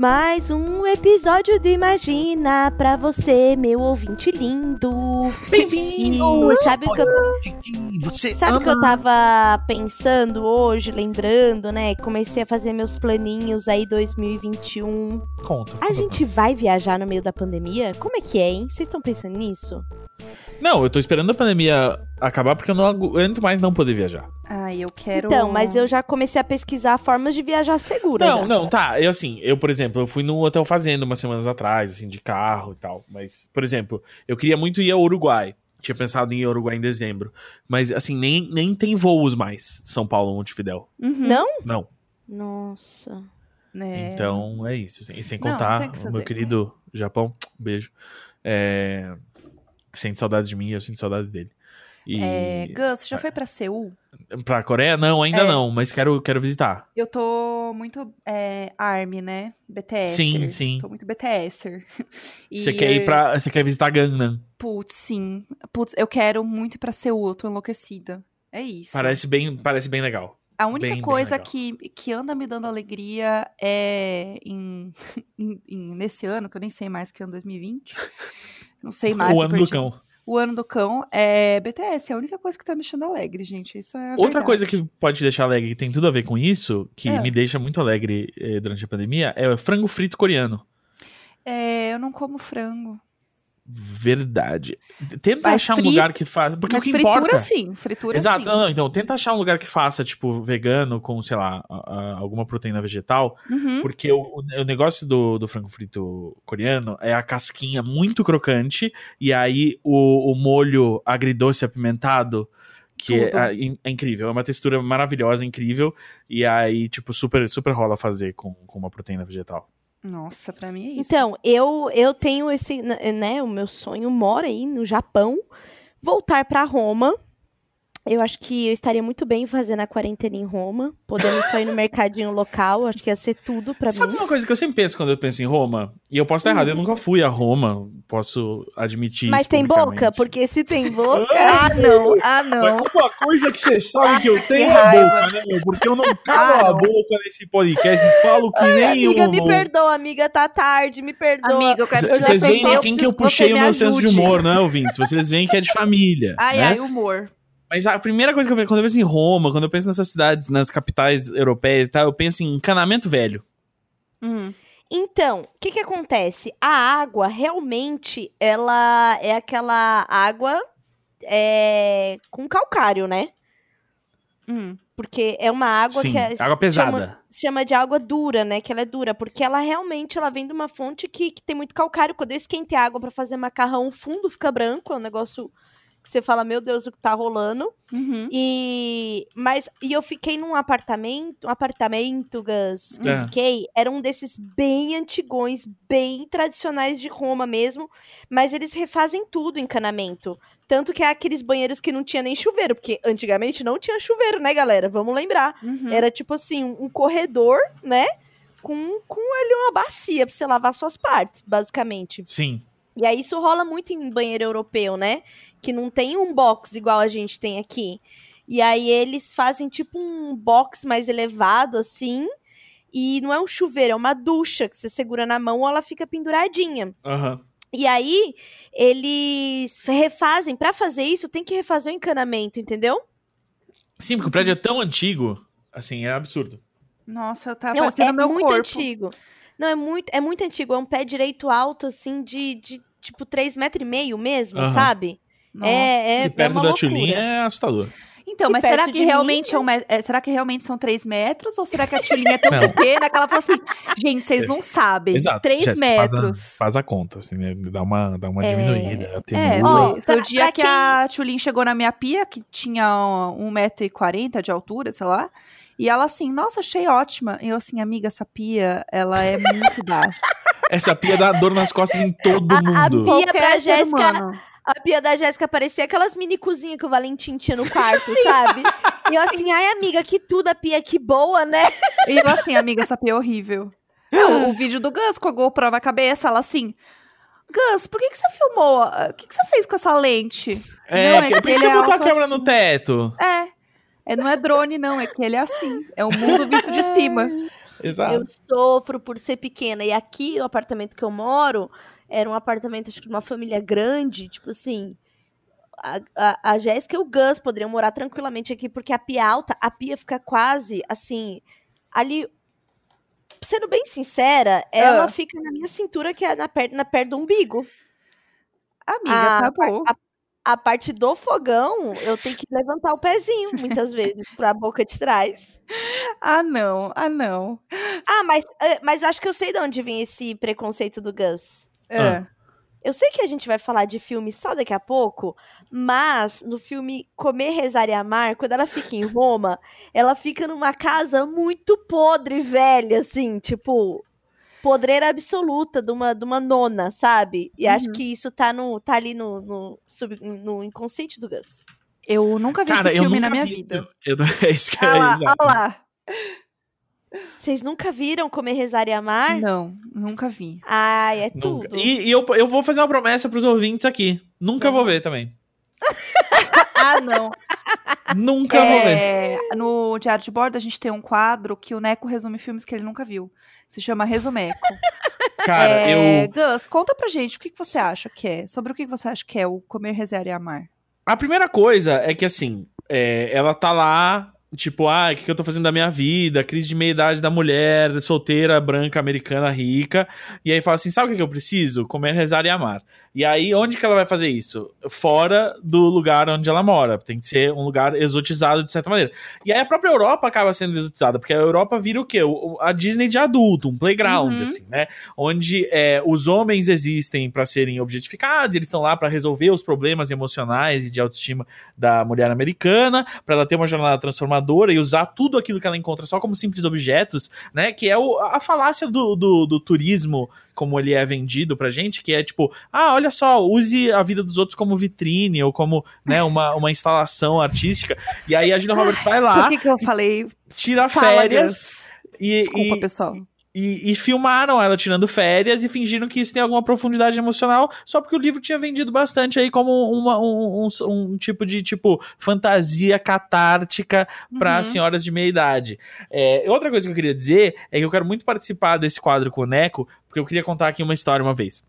Mais um episódio do Imagina pra você, meu ouvinte lindo. Bem-vindo! Sabe o que eu, Você sabe o ama... que eu tava pensando hoje, lembrando, né? Comecei a fazer meus planinhos aí 2021. Conta. A gente vai viajar no meio da pandemia? Como é que é, hein? Vocês estão pensando nisso? Não, eu tô esperando a pandemia acabar porque eu não aguento mais não poder viajar. Ai, eu quero. Então, mas eu já comecei a pesquisar formas de viajar segura. Não, já. não, tá. Eu assim, eu, por exemplo, eu fui no Hotel Fazenda umas semanas atrás, assim, de carro e tal. Mas, por exemplo, eu queria muito ir ao Uruguai. Tinha pensado em Uruguai em dezembro. Mas, assim, nem, nem tem voos mais São Paulo Montevidéu. Uhum. Não? Não. Nossa. É. Então, é isso. assim. E sem Não, contar tem que meu querido Japão, um beijo. É... Sente saudades de mim, eu sinto saudades dele. E É, Gus, você já foi pra Seul? pra Coreia? Não, ainda É. não, mas quero, quero visitar. Eu tô muito é, ARMY, né? BTS. Sim, sim. Tô muito BTSer. E, Você quer ir pra. Você quer visitar Gangnam? Putz, sim. Putz, eu quero muito ir pra Seul, eu tô enlouquecida. É isso. Parece bem, parece bem legal. A única bem, bem coisa legal. que, que anda me dando alegria é em, em- em- nesse ano, que eu nem sei mais que ano 2020. Não sei mais. o ano do cão. O ano do cão é BTS, é a única coisa que tá me deixando alegre, gente. Isso é Outra verdade. coisa que pode te deixar alegre, que tem tudo a ver com isso, que É. me deixa muito alegre eh, durante a pandemia, é o frango frito coreano. É, eu não como frango. Verdade. Tenta Mas achar um fri- lugar que faça. Porque Mas o que fritura importa. sim, fritura Exato, sim. não, não, então tenta achar um lugar que faça, tipo, vegano com, sei lá, a- a- alguma proteína vegetal. Uhum. Porque o, o negócio do, do frango frito coreano é a casquinha muito crocante e aí o, o molho agridoce apimentado, que é, é incrível. É uma textura maravilhosa, incrível. E aí, tipo, super, super rola fazer com, com uma proteína vegetal. Nossa, pra mim é isso. Então, eu, eu tenho esse, né, o meu sonho mora aí no Japão, voltar pra Roma. Eu acho que eu estaria muito bem fazendo a quarentena em Roma, podendo só ir no mercadinho local, acho que ia ser tudo pra Sabe mim. uma coisa que eu sempre penso quando eu penso em Roma? E eu posso estar errado, eu nunca fui a Roma, posso admitir Hum. Mas isso tem boca? Porque se tem boca. Ah, não, ah, não. Mas uma coisa que você sabe que eu tenho que é boca, né, meu? Porque eu não calo Ah, a boca nesse podcast e falo que nem amiga, um me louco. perdoa, amiga, tá tarde, me perdoa. Amiga, eu quero eu Vocês veem quem que eu puxei o me meu senso de ajude. humor, né, ouvintes? Vocês veem que é de família. Ai, né? ai, humor. Mas a primeira coisa que eu penso, quando eu penso em Roma, quando eu penso nessas cidades, nas capitais europeias e tal, eu penso em encanamento velho. Hum. Então, o que que acontece? A água, realmente, ela é aquela água é, com calcário, né? Hum. Porque é uma água Sim, que é, água pesada. Chama, se chama de água dura, né? Que ela é dura, porque ela realmente ela vem de uma fonte que, que tem muito calcário. Quando eu esquentei a água pra fazer macarrão, o fundo fica branco, é um negócio que você fala, meu Deus, o que tá rolando. Uhum. E mas e eu fiquei num apartamento, um apartamento, Gus, que É. eu fiquei, era um desses bem antigões, bem tradicionais de Roma mesmo, mas eles refazem tudo encanamento. Tanto que é aqueles banheiros que não tinha nem chuveiro, porque antigamente não tinha chuveiro, né, galera? Vamos lembrar. Uhum. Era tipo assim, um corredor, né? Com, com ali uma bacia pra você lavar suas partes, basicamente. Sim. E aí isso rola muito em banheiro europeu, né? Que não tem um box igual a gente tem aqui. E aí eles fazem tipo um box mais elevado, assim. E não é um chuveiro, é uma ducha que você segura na mão ou ela fica penduradinha. Aham. E aí eles refazem, Pra fazer isso tem que refazer o encanamento, entendeu? Sim, porque o prédio é tão antigo, assim, é absurdo. Nossa, tá não, parecendo é meu muito corpo. antigo. Não, é muito, é muito antigo. É um pé direito alto, assim, de, de tipo 3,5 metros e meio mesmo, Aham. sabe? Nossa. É, é, e perto é uma da loucura. Tulinha é assustador. Então, E mas será que mim, realmente é um é, será que realmente são 3 metros? Ou será que a Tulinha é tão Não. pequena que ela falou assim, gente, vocês não sabem, Exato. 3 Jéssica, faz a- metros. Faz a, conta, assim, né? Dá uma, dá uma É. diminuída. É. Ó, pra- o dia que quem- a Tulin chegou na minha pia, que tinha 1,40m de altura, sei lá. E ela assim, nossa, achei ótima. E eu assim, amiga, essa pia, ela é muito baixa. Essa pia dá dor nas costas em todo A- a mundo. pia- pra Jéssica-. A pia da Jéssica parecia aquelas mini cozinhas que o Valentim tinha no quarto, sabe? E eu assim, ai amiga, que tudo, a pia que boa, né? E eu assim, amiga, essa pia é horrível. Não, o vídeo do Gus com a GoPro na cabeça, ela assim. Gus, por que, que você filmou? O que, que você fez com essa lente? É, Não, por que ele você é botou a câmera assim. no teto? É. é. Não é drone, não, é que ele é assim. É o mundo visto de cima. Exato. Eu sofro por ser pequena. E aqui, o apartamento que eu moro, era um apartamento, acho que de uma família grande. Tipo assim, a, a, a Jéssica e o Gus poderiam morar tranquilamente aqui, porque a pia alta, a pia fica quase, assim, ali... Sendo bem sincera, ela Ah. fica na minha cintura, que é na, per, na perto do umbigo. Amiga, Ah, tá bom. A parte do fogão, eu tenho que levantar o pezinho, muitas vezes, pra boca de trás. Ah, não. Ah, não. Ah, mas, eh, mas acho que eu sei de onde vem esse preconceito do Gus. É. Ah. Eu sei que a gente vai falar de filme só daqui a pouco, mas no filme Comer, Rezar e Amar, quando ela fica em Roma, ela fica numa casa muito podre, velha, assim, tipo, podreira absoluta de uma, de uma nona, sabe? E acho Uhum. que isso tá, no, tá ali no, no, sub- no inconsciente do Gus. Eu nunca vi Cara, esse filme na minha vi. vida. Eu, eu- é isso que Ah é lá, ah lá. Vocês nunca viram Comer, Rezar e Amar? Não, nunca vi. Ai, é Nunca. tudo. E, e eu, eu vou fazer uma promessa pros ouvintes aqui. Nunca vou ver também. Ah, não. Nunca vou ver. É, no Diário de Bordo, a gente tem um quadro que o Neco resume filmes que ele nunca viu. Se chama Resumeco. Cara, é, eu. Gus, conta pra gente o que, que você acha que é. Sobre o que, que você acha que é o Comer, Rezar e Amar. A primeira coisa é que, assim, é, ela tá lá, tipo, ah, o que, que eu tô fazendo da minha vida? Crise de meia-idade da mulher, solteira, branca, americana, rica. E aí fala assim: sabe o que, que eu preciso? Comer, rezar e amar. E aí, onde que ela vai fazer isso? Fora do lugar onde ela mora. Tem que ser um lugar exotizado de certa maneira. E aí a própria Europa acaba sendo exotizada, porque a Europa vira o quê? A Disney de adulto, um playground, Uhum. assim, né? Onde é, os homens existem pra serem objetificados, eles estão lá pra resolver os problemas emocionais e de autoestima da mulher americana, pra ela ter uma jornada transformadora e usar tudo aquilo que ela encontra só como simples objetos, né? Que é o- a falácia do, do, do turismo, como ele é vendido pra gente, que é tipo, ah, olha só, use a vida dos outros como vitrine ou como, né, uma, uma instalação artística. E aí a Julia Roberts vai lá, Por que, que eu falei? tira férias. E, Desculpa, e- pessoal. E, e filmaram ela tirando férias e fingindo que isso tem alguma profundidade emocional, só porque o livro tinha vendido bastante aí como uma- um, um- um tipo de tipo fantasia catártica para Uhum. senhoras de meia idade. É, outra coisa que eu queria dizer é que eu quero muito participar desse quadro com o Neco, porque eu queria contar aqui uma história uma vez.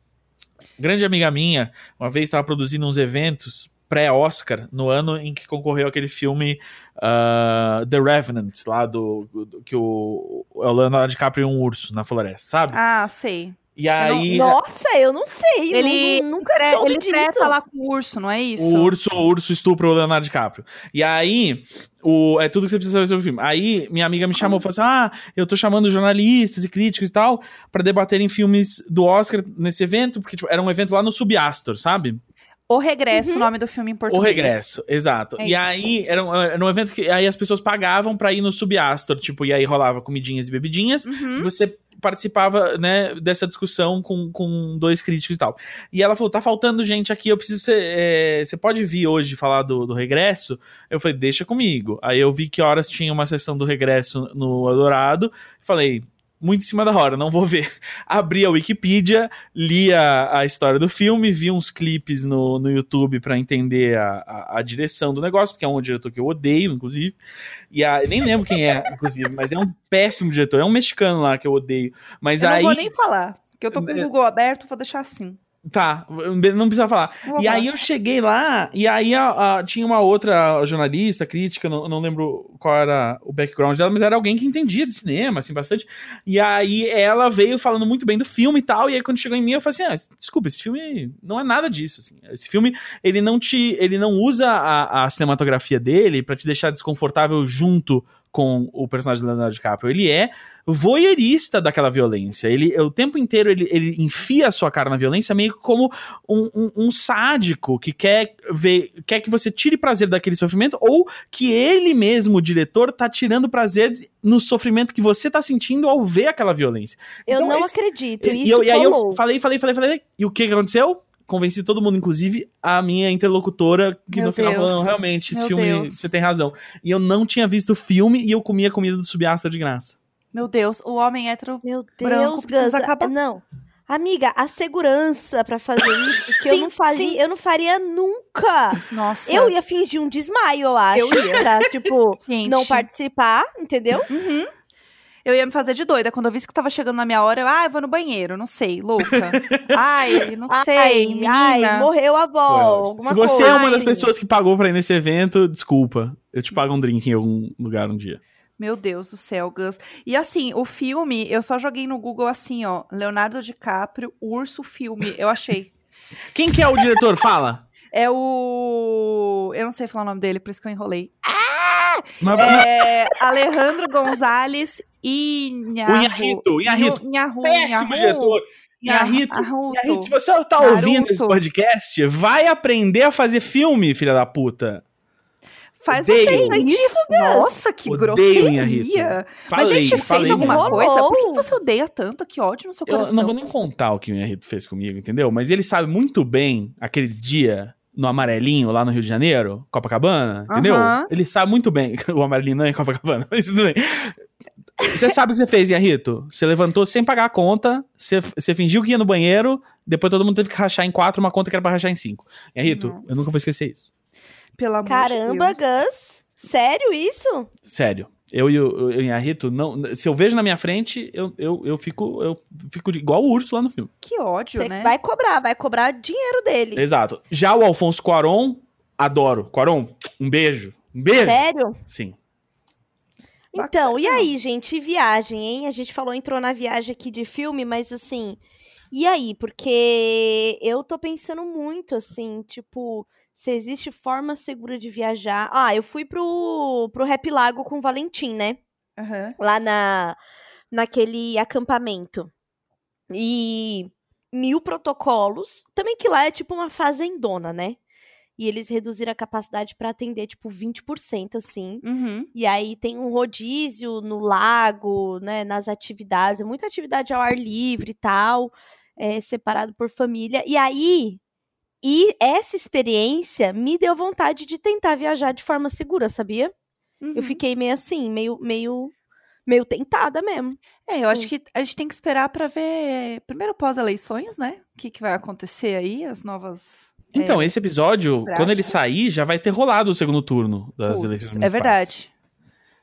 Grande amiga minha, uma vez estava produzindo uns eventos pré-Oscar, no ano em que concorreu aquele filme ah, The Revenant, lá do, do- que o, o Leonardo DiCaprio e um urso na floresta, sabe? Ah, sei. e aí Nossa, eu não sei. Ele- nu- nunca É, soube ele treta lá com o urso, não é isso? o urso, o urso estupra o Leonardo DiCaprio. E aí, o, é tudo que você precisa saber sobre o filme. Aí, minha amiga me chamou e falou assim: Ah, eu tô chamando jornalistas e críticos e tal pra debaterem filmes do Oscar nesse evento, porque tipo, era um evento lá no Subastor, sabe? O Regresso, Uhum. o nome do filme em O português. regresso, exato. É e aí, era um, era um evento que aí as pessoas pagavam pra ir no Subastor, tipo, e aí rolava comidinhas e bebidinhas, e Uhum. você participava, né, dessa discussão com, com dois críticos e tal. E ela falou, tá faltando gente aqui, eu preciso ser, é, você pode vir hoje falar do, do regresso? Eu falei, deixa comigo. Aí eu vi que horas tinha uma sessão do regresso no Eldorado, falei... Muito em cima da hora, não vou ver. Abri a Wikipedia, li a, a história do filme, vi uns clipes no, no YouTube pra entender a, a, a direção do negócio, porque é um diretor que eu odeio, inclusive. E a, nem lembro quem é, inclusive, mas é um péssimo diretor. É um mexicano lá que eu odeio. Mas Eu aí. não vou nem falar, porque eu tô com o É. Google aberto, vou deixar assim. Tá, não precisa falar. E aí eu cheguei lá, e aí a- a- tinha uma outra jornalista, crítica, não, não lembro qual era o background dela, mas era alguém que entendia de cinema, assim, bastante. E aí ela veio falando muito bem do filme e tal, e aí quando chegou em mim eu falei assim, ah, desculpa, esse filme não é nada disso, assim. Esse filme, ele não te, ele não usa a, a cinematografia dele pra te deixar desconfortável junto com o personagem do Leonardo DiCaprio. Ele é voyeurista daquela violência. Ele, o tempo inteiro, ele, ele enfia a sua cara na violência meio que como um, um- um sádico que quer ver, quer que você tire prazer daquele sofrimento ou que ele mesmo, o diretor, tá tirando prazer no sofrimento que você tá sentindo ao ver aquela violência. Eu Então, não esse- acredito. E, Isso eu- e aí eu falei, falei, falei, falei, e o que que aconteceu? Convenci todo mundo, inclusive a minha interlocutora, que Meu no final Deus. falou, "Não, realmente, esse Meu filme, Deus. você tem razão. E eu não tinha visto o filme e eu comia a comida do Subasta de graça. Meu Deus, o homem hétero. Meu Branco Deus, precisa Gus. acabar. Não. Amiga, a segurança pra fazer isso, que eu Sim, não faria, eu não faria nunca. Nossa. Eu ia fingir um desmaio, eu acho. Eu ia. Pra, tipo, Gente. não participar, entendeu? Uhum. Eu ia me fazer de doida. Quando eu visse que tava chegando na minha hora, eu, ah, eu vou no banheiro, não sei, louca. ai, não sei, ai, menina. ai, morreu a avó. Se você coisa. é uma das pessoas que pagou pra ir nesse evento, desculpa. Eu te pago um drink em algum lugar um dia. Meu Deus do céu, Gus. E assim, o filme, eu só joguei no Google assim, ó, Leonardo DiCaprio, Urso Filme, eu achei. Quem que é o diretor? Fala. É o. Eu não sei falar o nome dele, por isso que eu enrolei. Mas- É Alejandro Gonzalez Inharro. O Inharrito, Inharrito. Inharro, Péssimo diretor. Inharrito, se você tá Naruto. ouvindo esse podcast, vai aprender a fazer filme, filha da puta. Faz Odeio. você isso, Nossa, que Odeio Inharrito. grosseria. Falei, Mas ele te fez falei. alguma Rolou. coisa? Por que você odeia tanto? Que ódio no seu Eu coração. não vou nem contar o que o Inharrito fez comigo, entendeu? Mas ele sabe muito bem aquele dia no Amarelinho, lá no Rio de Janeiro, Copacabana, entendeu? Ele sabe muito bem. O Amarelinho não é em Copacabana, mas tudo bem. Você sabe o que você fez, Inharrito? Você levantou sem pagar a conta, você, você fingiu que ia no banheiro, depois todo mundo teve que rachar em quatro uma conta que era pra rachar em cinco. Nossa. eu nunca vou esquecer isso. Pelo amor Caramba, de Deus. Gus. Sério isso? Sério. Eu e o eu e o Inharrito, não, se eu vejo na minha frente, eu, eu, eu, fico, eu fico igual o urso lá no filme. Que ódio, Você né? vai cobrar, vai cobrar dinheiro dele. Exato. Já o Alfonso Cuaron, adoro. Cuaron, um beijo. Um beijo. Sério? Sim. Então, e Bacana. aí, gente, e viagem, hein? A gente falou, entrou na viagem aqui de filme, mas assim, e aí? Porque eu tô pensando muito, assim, tipo, se existe forma segura de viajar. Ah, eu fui pro, pro Rap Lago com o Valentim, né? Aham. Lá na, naquele acampamento. E mil protocolos. Também que lá é tipo uma fazendona, né? E eles reduziram a capacidade pra atender, tipo, 20%, assim. Uhum. E aí tem um rodízio no lago, né, nas atividades, muita atividade ao ar livre e tal, é, separado por família. E aí, e essa experiência me deu vontade de tentar viajar de forma segura, sabia? Eu Uhum. fiquei meio assim, meio, meio, meio tentada mesmo. É, eu acho Hum. que a gente tem que esperar pra ver, primeiro pós-eleições, né? O que, que vai acontecer aí, as novas. Então, é, esse episódio, prática. quando ele sair, já vai ter rolado o segundo turno das putz, eleições É municipais. verdade.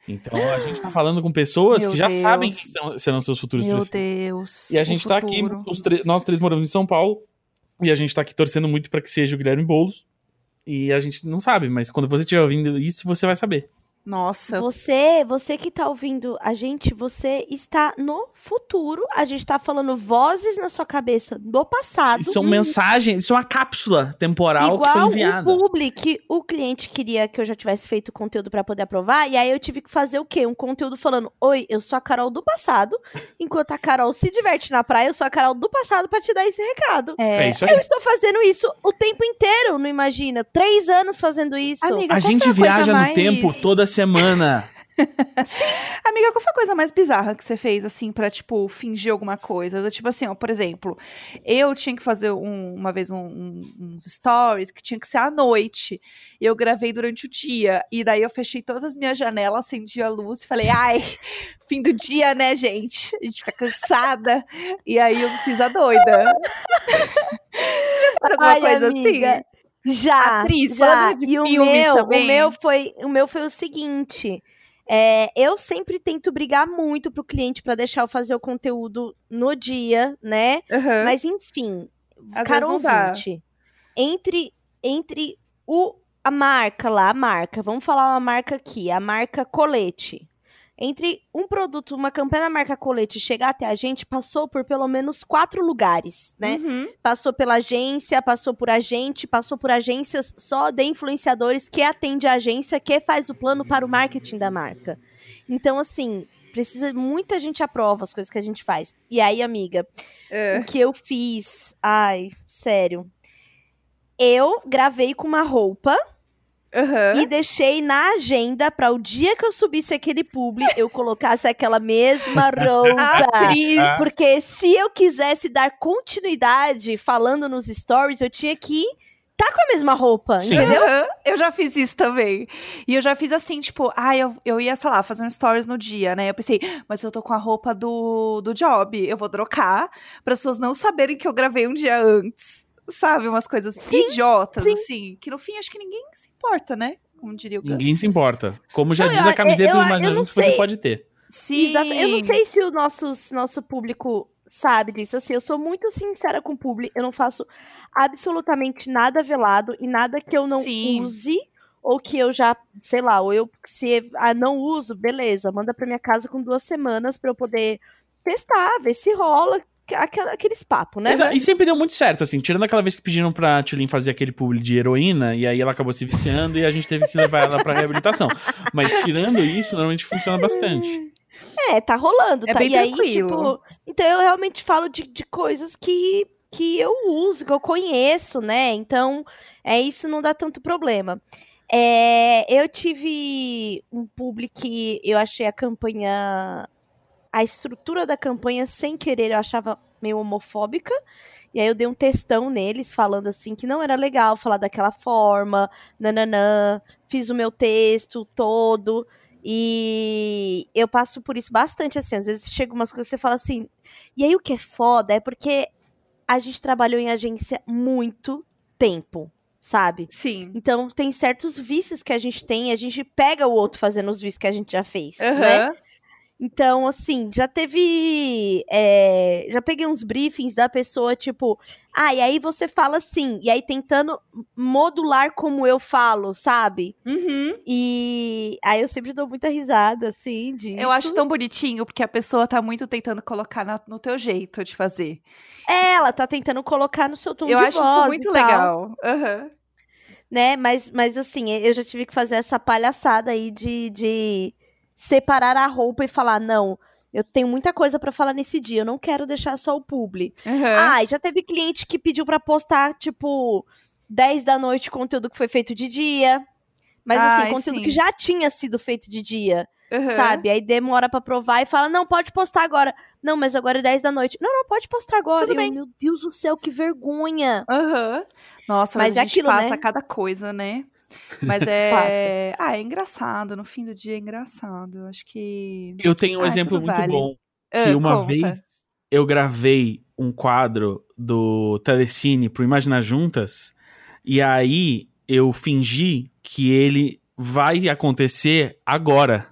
Então, a gente tá falando com pessoas Meu que já Deus. sabem quem são- serão seus futuros Meu prefeitos. Deus. E a gente tá aqui, futuro. nós três moramos em São Paulo, e a gente tá aqui torcendo muito pra que seja o Guilherme Boulos. E a gente não sabe, mas quando você estiver ouvindo isso, você vai saber. Nossa, Você, você que tá ouvindo a gente, você está no futuro. A gente tá falando vozes na sua cabeça do passado. Isso é uma mensagem, isso é uma cápsula temporal que foi Igual enviada. o public, o cliente queria que eu já tivesse feito conteúdo pra poder aprovar, e aí eu tive que fazer o quê? Um conteúdo falando: "Oi, eu sou a Carol do passado", enquanto a Carol se diverte na praia, eu sou a Carol do passado pra te dar esse recado. É é, isso aí. Eu estou fazendo isso o tempo inteiro, não imagina? Três anos fazendo isso. Amiga, A gente viaja mais- no tempo toda semana. Amiga, qual foi a coisa mais bizarra que você fez, assim, pra, tipo, fingir alguma coisa? Tipo assim, ó, por exemplo, eu tinha que fazer um- uma vez um- um- uns stories que tinha que ser à noite. E eu gravei durante o dia. E daí eu fechei todas as minhas janelas, acendi a luz e falei, ai, fim do dia, né, gente? A gente fica cansada. E aí eu fiz a doida. Já fez alguma Ai, coisa amiga, assim? Já, Atriz, já. de e o meu, também. o meu foi, o meu foi o seguinte. é, eu sempre tento brigar muito pro cliente pra deixar eu fazer o conteúdo no dia, né? Aham. Mas enfim, Às cara ouvinte, entre entre o a marca lá, a marca, vamos falar uma marca aqui, a marca Colete. Entre um produto, uma campanha da marca Colete chegar até a gente, passou por pelo menos quatro lugares, né? Uhum. passou pela agência, passou por agente, passou por agências só de influenciadores que atende a agência que faz o plano para o marketing da marca. Então, assim, precisa muita gente aprova as coisas que a gente faz. E aí, amiga, É. o que eu fiz? Ai, sério. Eu gravei com uma roupa Aham. e deixei na agenda para o dia que eu subisse aquele publi, eu colocasse aquela mesma roupa. Atriz. Porque se eu quisesse dar continuidade falando nos stories, eu tinha que tá com a mesma roupa, Sim. entendeu? Aham, Eu já fiz isso também. E eu já fiz assim, tipo, ah, eu, eu ia, sei lá, fazer um stories no dia, né? Eu pensei, mas eu tô com a roupa do, do job, eu vou trocar para as pessoas não saberem que eu gravei um dia antes. Sabe? Umas coisas Sim, idiotas, sim. assim, que no fim acho que ninguém se importa, né? Como diria o Gus. Ninguém se importa. Como já Não, diz eu- a camiseta eu- do eu Imagina não Juntos, você sei. pode ter. Sim. Exato. Eu não sei se o nossos, nosso público sabe disso. Assim, eu sou muito sincera com o público. Eu não faço absolutamente nada velado e nada que eu não Sim. use. Ou que eu já, sei lá, ou eu se ah, não uso, beleza, manda pra minha casa com duas semanas pra eu poder testar, ver se rola aquela- aqueles papos, né? Exa- E sempre deu muito certo, assim, tirando aquela vez que pediram pra Tulin fazer aquele publi de heroína, e aí ela acabou se viciando e a gente teve que levar ela pra reabilitação. Mas tirando isso, normalmente funciona bastante. É, tá rolando, É tá? bem e aí, tranquilo. tipo, então eu realmente falo de, de coisas que, que eu uso, que eu conheço, né? Então, é isso não dá tanto problema. É, eu tive um publi que eu achei a campanha. A estrutura da campanha, sem querer, eu achava meio homofóbica. E aí eu dei um textão neles, falando assim que não era legal falar daquela forma, nananã. Fiz o meu texto todo. E eu passo por isso bastante, assim. Às vezes chega umas coisas que você fala assim. E aí o que é foda é porque a gente trabalhou em agência muito tempo, sabe? Sim. Então tem certos vícios que a gente tem, a gente pega o outro fazendo os vícios que a gente já fez, né? Então, assim, já teve. é, já peguei uns briefings da pessoa, tipo, ah, e aí você fala assim, e aí tentando modular como eu falo, sabe? Uhum. E aí eu sempre dou muita risada, assim, disso. Eu acho tão bonitinho, porque a pessoa tá muito tentando colocar na- no teu jeito de fazer. É, Ela tá tentando colocar no seu tom eu de acho voz isso e muito tal, legal. Aham. Né? Mas, mas assim, eu já tive que fazer essa palhaçada aí de, de separar a roupa e falar, não, eu tenho muita coisa pra falar nesse dia, eu não quero deixar só o publi. Aham. Ah, já teve cliente que pediu pra postar, tipo, 10 da noite conteúdo que foi feito de dia. Mas assim, Ai, conteúdo sim. que já tinha sido feito de dia, Aham. sabe? Aí demora pra provar e fala: "Não, pode postar agora". Não, mas agora é 10 da noite. Não, não, pode postar agora. Tudo Eu, bem. Meu Deus do céu, que vergonha. Aham. Nossa, mas, Mas a é gente aquilo, passa né? cada coisa, né? Mas é. ah, é engraçado. No fim do dia é engraçado. Eu acho que. Eu tenho um Ah, exemplo muito vale. bom. Ah, Que uma conta. vez eu gravei um quadro do Telecine pro Imaginar Juntas, e aí eu fingi que ele vai acontecer agora.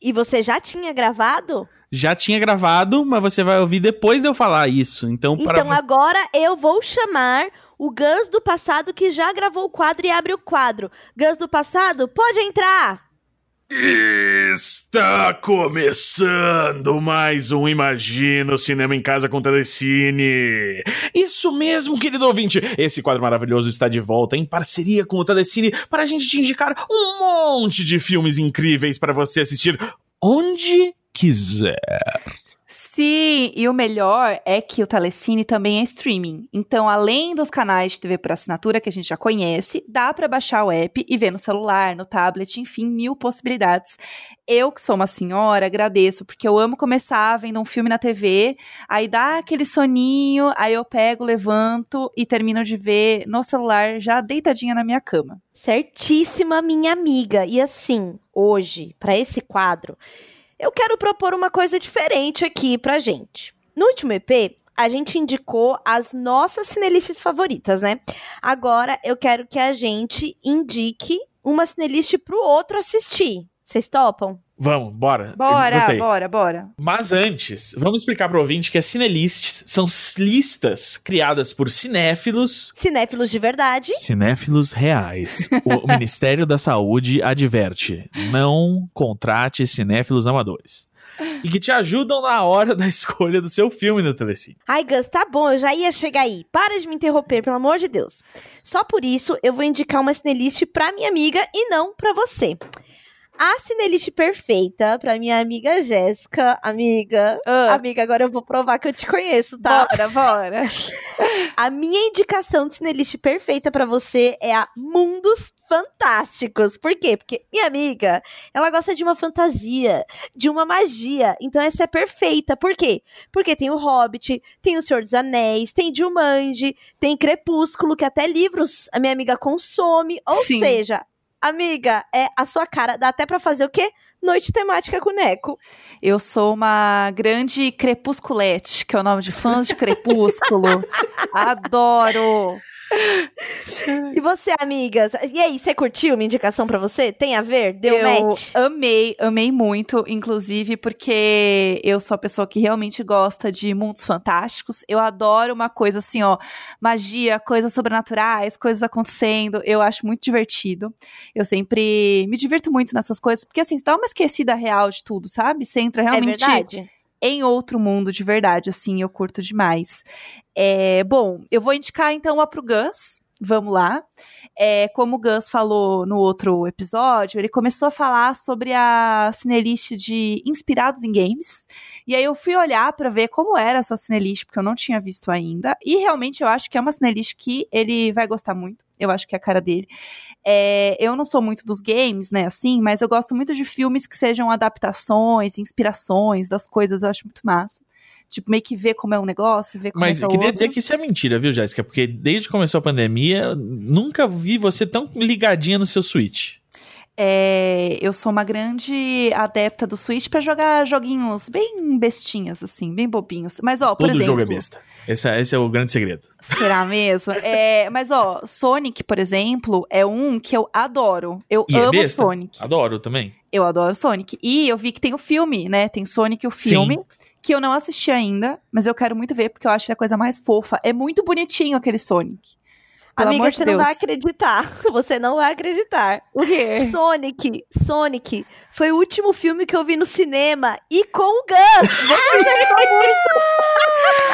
E você já tinha gravado? Já tinha gravado, mas você vai ouvir depois de eu falar isso. Então, para Então agora eu vou chamar o Gus do passado que já gravou o quadro e abre o quadro. Gus do passado, pode entrar. Está começando mais um Imagina o Cinema em Casa com Telecine. Isso mesmo, querido ouvinte. Esse quadro maravilhoso está de volta em parceria com o Telecine para a gente te indicar um monte de filmes incríveis para você assistir onde quiser. Sim, e o melhor é que o Telecine também é streaming. Então, além dos canais de TV por assinatura que a gente já conhece, dá para baixar o app e ver no celular, no tablet, enfim, mil possibilidades. Eu, que sou uma senhora, agradeço, porque eu amo começar vendo um filme na TV, aí dá aquele soninho, aí eu pego, levanto e termino de ver no celular, já deitadinha na minha cama. Certíssima, minha amiga. E assim, hoje, para esse quadro, eu quero propor uma coisa diferente aqui pra gente. No último EP, a gente indicou as nossas cinelistas favoritas, né? Agora eu quero que a gente indique uma cinelist pro outro assistir. Vocês topam? Vamos, bora. Bora, Gostei. bora, bora. Mas antes, vamos explicar para o ouvinte que as Cinelists são listas criadas por cinéfilos Cinéfilos de verdade. Cinéfilos reais. O Ministério da Saúde adverte: não contrate cinéfilos amadores. E que te ajudam na hora da escolha do seu filme no Telecine. Ai, Gus, tá bom, eu já ia chegar aí. Para de me interromper, pelo amor de Deus. Só por isso eu vou indicar uma cinelist pra minha amiga e não pra você. A cinelist perfeita pra minha amiga Jéssica. Amiga. Ah. Amiga, agora eu vou provar que eu te conheço, tá? Bora, bora. A minha indicação de cinelist perfeita pra você é a Mundos Fantásticos. Por quê? Porque minha amiga, ela gosta de uma fantasia, de uma magia. Então essa é perfeita. Por quê? Porque tem o Hobbit, tem o Senhor dos Anéis, tem Jumanji, tem Crepúsculo, que até livros a minha amiga consome. Ou Sim. seja, amiga, é a sua cara. Dá até pra fazer o quê? Noite temática com o Neco. Eu sou uma grande crepusculete, que é o nome de fãs de Crepúsculo. Adoro. E você, amigas? E aí, você curtiu minha indicação pra você? Tem a ver? Deu eu match? amei, amei muito, inclusive porque eu sou a pessoa que realmente gosta de mundos fantásticos. Eu adoro uma coisa assim, ó, magia, coisas sobrenaturais, coisas acontecendo. Eu acho muito divertido. Eu sempre me divirto muito nessas coisas, porque assim, você dá uma esquecida real de tudo, sabe? Você entra É realmente verdade? Em outro mundo de verdade, assim, eu curto demais. É, bom, eu vou indicar então uma pro Gus. Vamos lá. É, como o Gus falou no outro episódio, ele começou a falar sobre a cinelist de inspirados em games. E aí eu fui olhar pra ver como era essa cinelist, porque eu não tinha visto ainda. E realmente eu acho que é uma cinelist que ele vai gostar muito. Eu acho que é a cara dele. É, eu não sou muito dos games, né, assim, mas eu gosto muito de filmes que sejam adaptações, inspirações das coisas, eu acho muito massa. Tipo, meio que ver como é um negócio, ver como Mas é que é eu queria outro. dizer que isso é mentira, viu, Jéssica? Porque desde que começou a pandemia, nunca vi você tão ligadinha no seu Switch. É, eu sou uma grande adepta do Switch pra jogar joguinhos bem bestinhas, assim, bem bobinhos. Mas, ó, por Todo exemplo... jogo é besta. Esse, é- esse é o grande segredo. Será mesmo? É, mas, ó, Sonic, por exemplo, é um que eu adoro. Eu E é amo besta? Sonic. Adoro também. Eu adoro Sonic. E eu vi que tem o filme, né? Tem Sonic o filme. Que eu não assisti ainda, mas eu quero muito ver, porque eu acho que é a coisa mais fofa. É muito bonitinho aquele Sonic. Pelo Amiga, você Deus. não vai acreditar. Você não vai acreditar. O quê? Sonic, Sonic, foi o último filme que eu vi no cinema e com o Gus. Você acertou muito.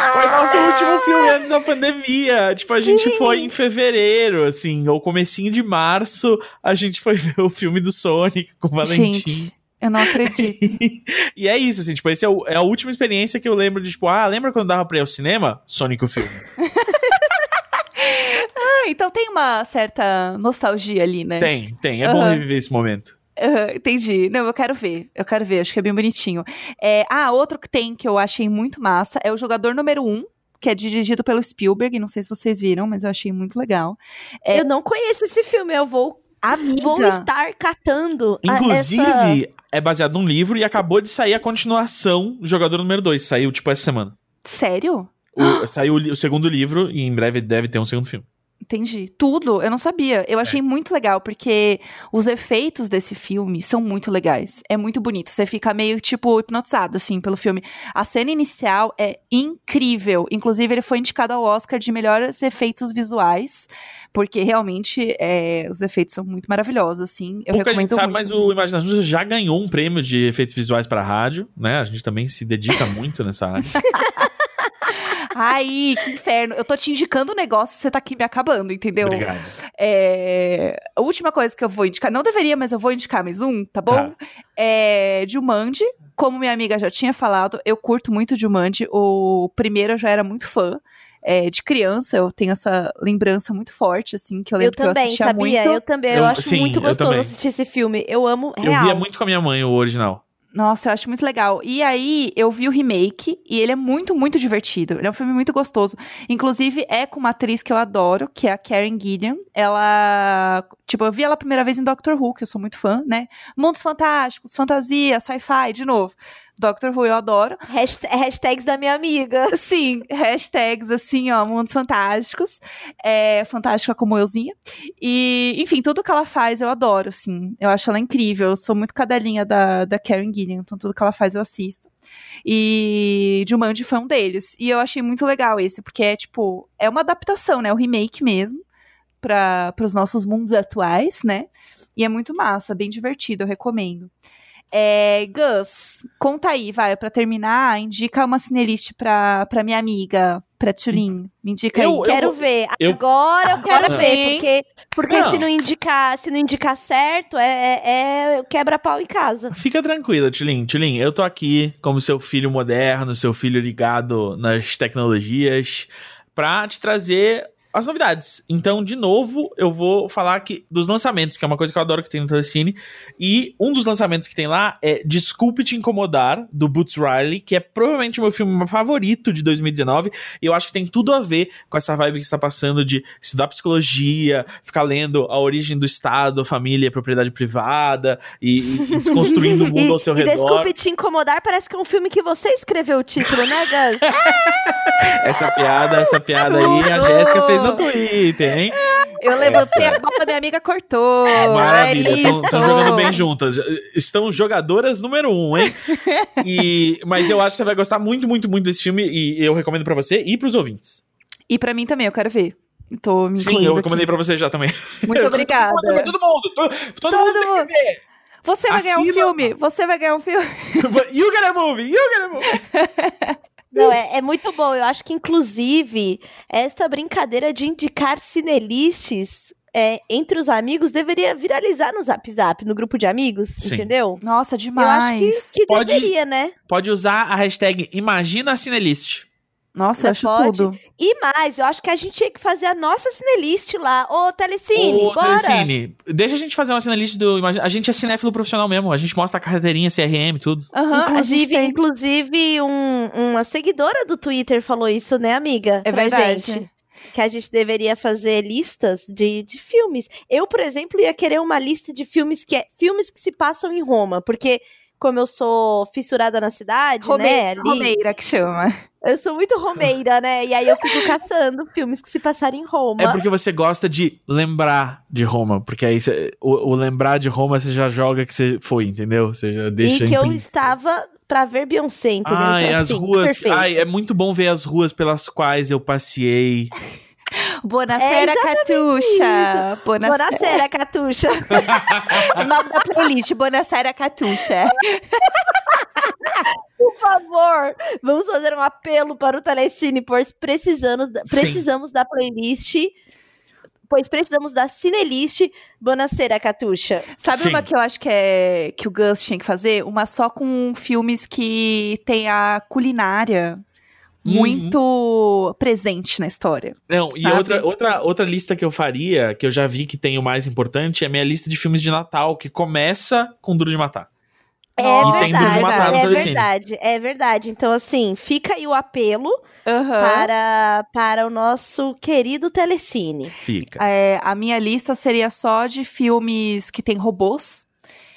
Foi nosso último filme antes da pandemia. Tipo, a gente Sim. foi em fevereiro, assim, ou comecinho de março, a gente foi ver o filme do Sonic com o Valentim. Gente, eu não acredito. e é isso, assim, tipo, esse é, é a última experiência que eu lembro de, tipo, ah, lembra quando dava pra ir ao cinema? Sonic o filme. Ah, então tem uma certa nostalgia ali, né? Tem, tem. É bom Aham. reviver esse momento. Aham, entendi. Não, eu quero ver. Eu quero ver, acho que é bem bonitinho. É, ah, outro que tem que eu achei muito massa é o Jogador Número 1, que é dirigido pelo Spielberg. Não sei se vocês viram, mas eu achei muito legal. É- Eu não conheço esse filme, eu vou, Amiga. vou estar catando. a- Inclusive, essa- é baseado num livro e acabou de sair a continuação do Jogador Número 2. Saiu, tipo, essa semana. Sério? O- saiu o, o segundo livro e em breve deve ter um segundo filme. Entendi. Tudo, eu não sabia. Eu achei muito legal, porque os efeitos desse filme são muito legais. É muito bonito. Você fica meio, tipo, hipnotizado, assim, pelo filme. A cena inicial é incrível. Inclusive, ele foi indicado ao Oscar de melhores efeitos visuais, porque realmente é, os efeitos são muito maravilhosos, assim. Eu Pouca recomendo gente sabe, muito. mas o Imaginação já ganhou um prêmio de efeitos visuais para rádio, né? A gente também se dedica muito nessa área. Ai, que inferno. Eu tô te indicando um negócio e você tá aqui me acabando, entendeu? Obrigado. É, A última coisa que eu vou indicar, não deveria, mas eu vou indicar mais um, tá bom? Tá. É Jumanji. Como minha amiga já tinha falado, eu curto muito Jumanji. O primeiro eu já era muito fã. É, de criança, eu tenho essa lembrança muito forte, assim, que eu Eu lembro que eu também, assistia sabia? muito. Eu também. Eu, Eu- acho sim, muito eu gostoso também. assistir esse filme. Eu amo Eu real. via muito com a minha mãe o original. Nossa, eu acho muito legal. E aí, eu vi o remake e ele é muito, muito divertido. Ele é um filme muito gostoso. Inclusive, é com uma atriz que eu adoro, que é a Karen Gillian. Ela. Tipo, eu vi ela a primeira vez em Doctor Who, que eu sou muito fã, né? Mundos Fantásticos, fantasia, sci-fi, de novo. Doctor Who eu adoro. Hasht- hashtags da minha amiga. Sim, hashtags assim, ó, Mundos Fantásticos. É, fantástica como euzinha. E, enfim, tudo que ela faz eu adoro, assim. Eu acho ela incrível. Eu sou muito cadelinha da, da Karen Gillian, então tudo que ela faz eu assisto. E Jumanji foi um deles. E eu achei muito legal esse, porque é, tipo, é uma adaptação, né? O remake mesmo, para os nossos mundos atuais, né? E é muito massa, bem divertido, eu recomendo. É, Gus, conta aí, vai, pra terminar, indica uma cinelist pra, pra minha amiga, pra Tulin? Me indica Eu- aí. eu- Quero ver. eu- Agora eu quero Agora ver, porque, porque Não. se não indicar, se não indicar certo, é, é, é quebra-pau em casa. Fica tranquila, Tilin. Tilin, eu tô aqui como seu filho moderno, seu filho ligado nas tecnologias, pra te trazer as novidades. Então, de novo, eu vou falar aqui dos lançamentos, que é uma coisa que eu adoro que tem no Telecine. E um dos lançamentos que tem lá é Desculpe Te Incomodar, do Boots Riley, que é provavelmente o meu filme favorito de 2019. E eu acho que tem tudo a ver com essa vibe que está passando de estudar psicologia, ficar lendo a origem do Estado, família, propriedade privada e, e desconstruindo o mundo E, ao seu redor. desculpe te incomodar, parece que é um filme que você escreveu o título, né, Gus? Essa piada, essa piada aí, a Jéssica fez no Twitter, hein? Eu levantei Essa. a bola, minha amiga cortou. Maravilha, É estão jogando bem juntas. Estão jogadoras número um, hein? E, mas eu acho que você vai gostar muito, muito, muito desse filme e eu recomendo pra você e pros ouvintes. E pra mim também, eu quero ver. Tô me Sim, eu aqui. recomendei pra você já também. Muito obrigada. Todo mundo, todo mundo, todo, todo mundo mundo. Você vai ganhar um Assina. filme. Você vai ganhar um filme. You get a movie, you get a movie. Não, é, é muito bom. Eu acho que, inclusive, esta brincadeira de indicar cinelistes é, entre os amigos deveria viralizar no Zap Zap, no grupo de amigos, Sim. entendeu? Nossa, Eu acho demais. que, que Pode- deveria, né? Pode usar a hashtag Imagina Cinelist. Nossa, eu acho Pode. tudo. E mais, eu acho que a gente tinha que fazer a nossa cinelist lá. Ô, Telecine, Ô, bora! Telecine, deixa a gente fazer uma cinelist do. A gente é cinéfilo profissional mesmo. A gente mostra a carteirinha, CRM, tudo. Gente Inclusive, tem- inclusive um- uma seguidora do Twitter falou isso, né, amiga? É Pra verdade. gente. Que a gente deveria fazer listas de, de filmes. Eu, por exemplo, ia querer uma lista de filmes que é filmes que se passam em Roma, porque como eu sou fissurada na cidade, né? Romeira, ali- Romeira que chama. Eu sou muito romeira, né? E aí eu fico caçando filmes que se passarem em Roma. É porque você gosta de lembrar de Roma. Porque aí você- o, o lembrar de Roma você já joga que você foi, entendeu? Você já deixa e que eu imprim- estava pra ver Beyoncé, entendeu? Ai, Então, as assim, ruas. Perfeito. Ai, é muito bom ver as ruas pelas quais eu passei. Bonacera É Catuxa. Bonacera. Catuxa. O nome da playlist, Bonacera Catuxa. Por favor, vamos fazer um apelo para o Telecine, pois precisamos, Sim. precisamos da playlist, pois precisamos da Cinelist Buonasera, Catuxa. Sabe Sim. uma que eu acho que é que o Gus tinha que fazer? Uma só com filmes que tem a culinária Uhum. muito presente na história. Não, e Sabe? outra, outra, outra lista que eu faria, que eu já vi que tem o mais importante, é a minha lista de filmes de Natal, que começa com Duro de Matar. É E verdade, é verdade, é verdade. Então, assim, fica aí o apelo Aham. para, para o nosso querido Telecine. Fica. É, a minha lista seria só de filmes que tem robôs.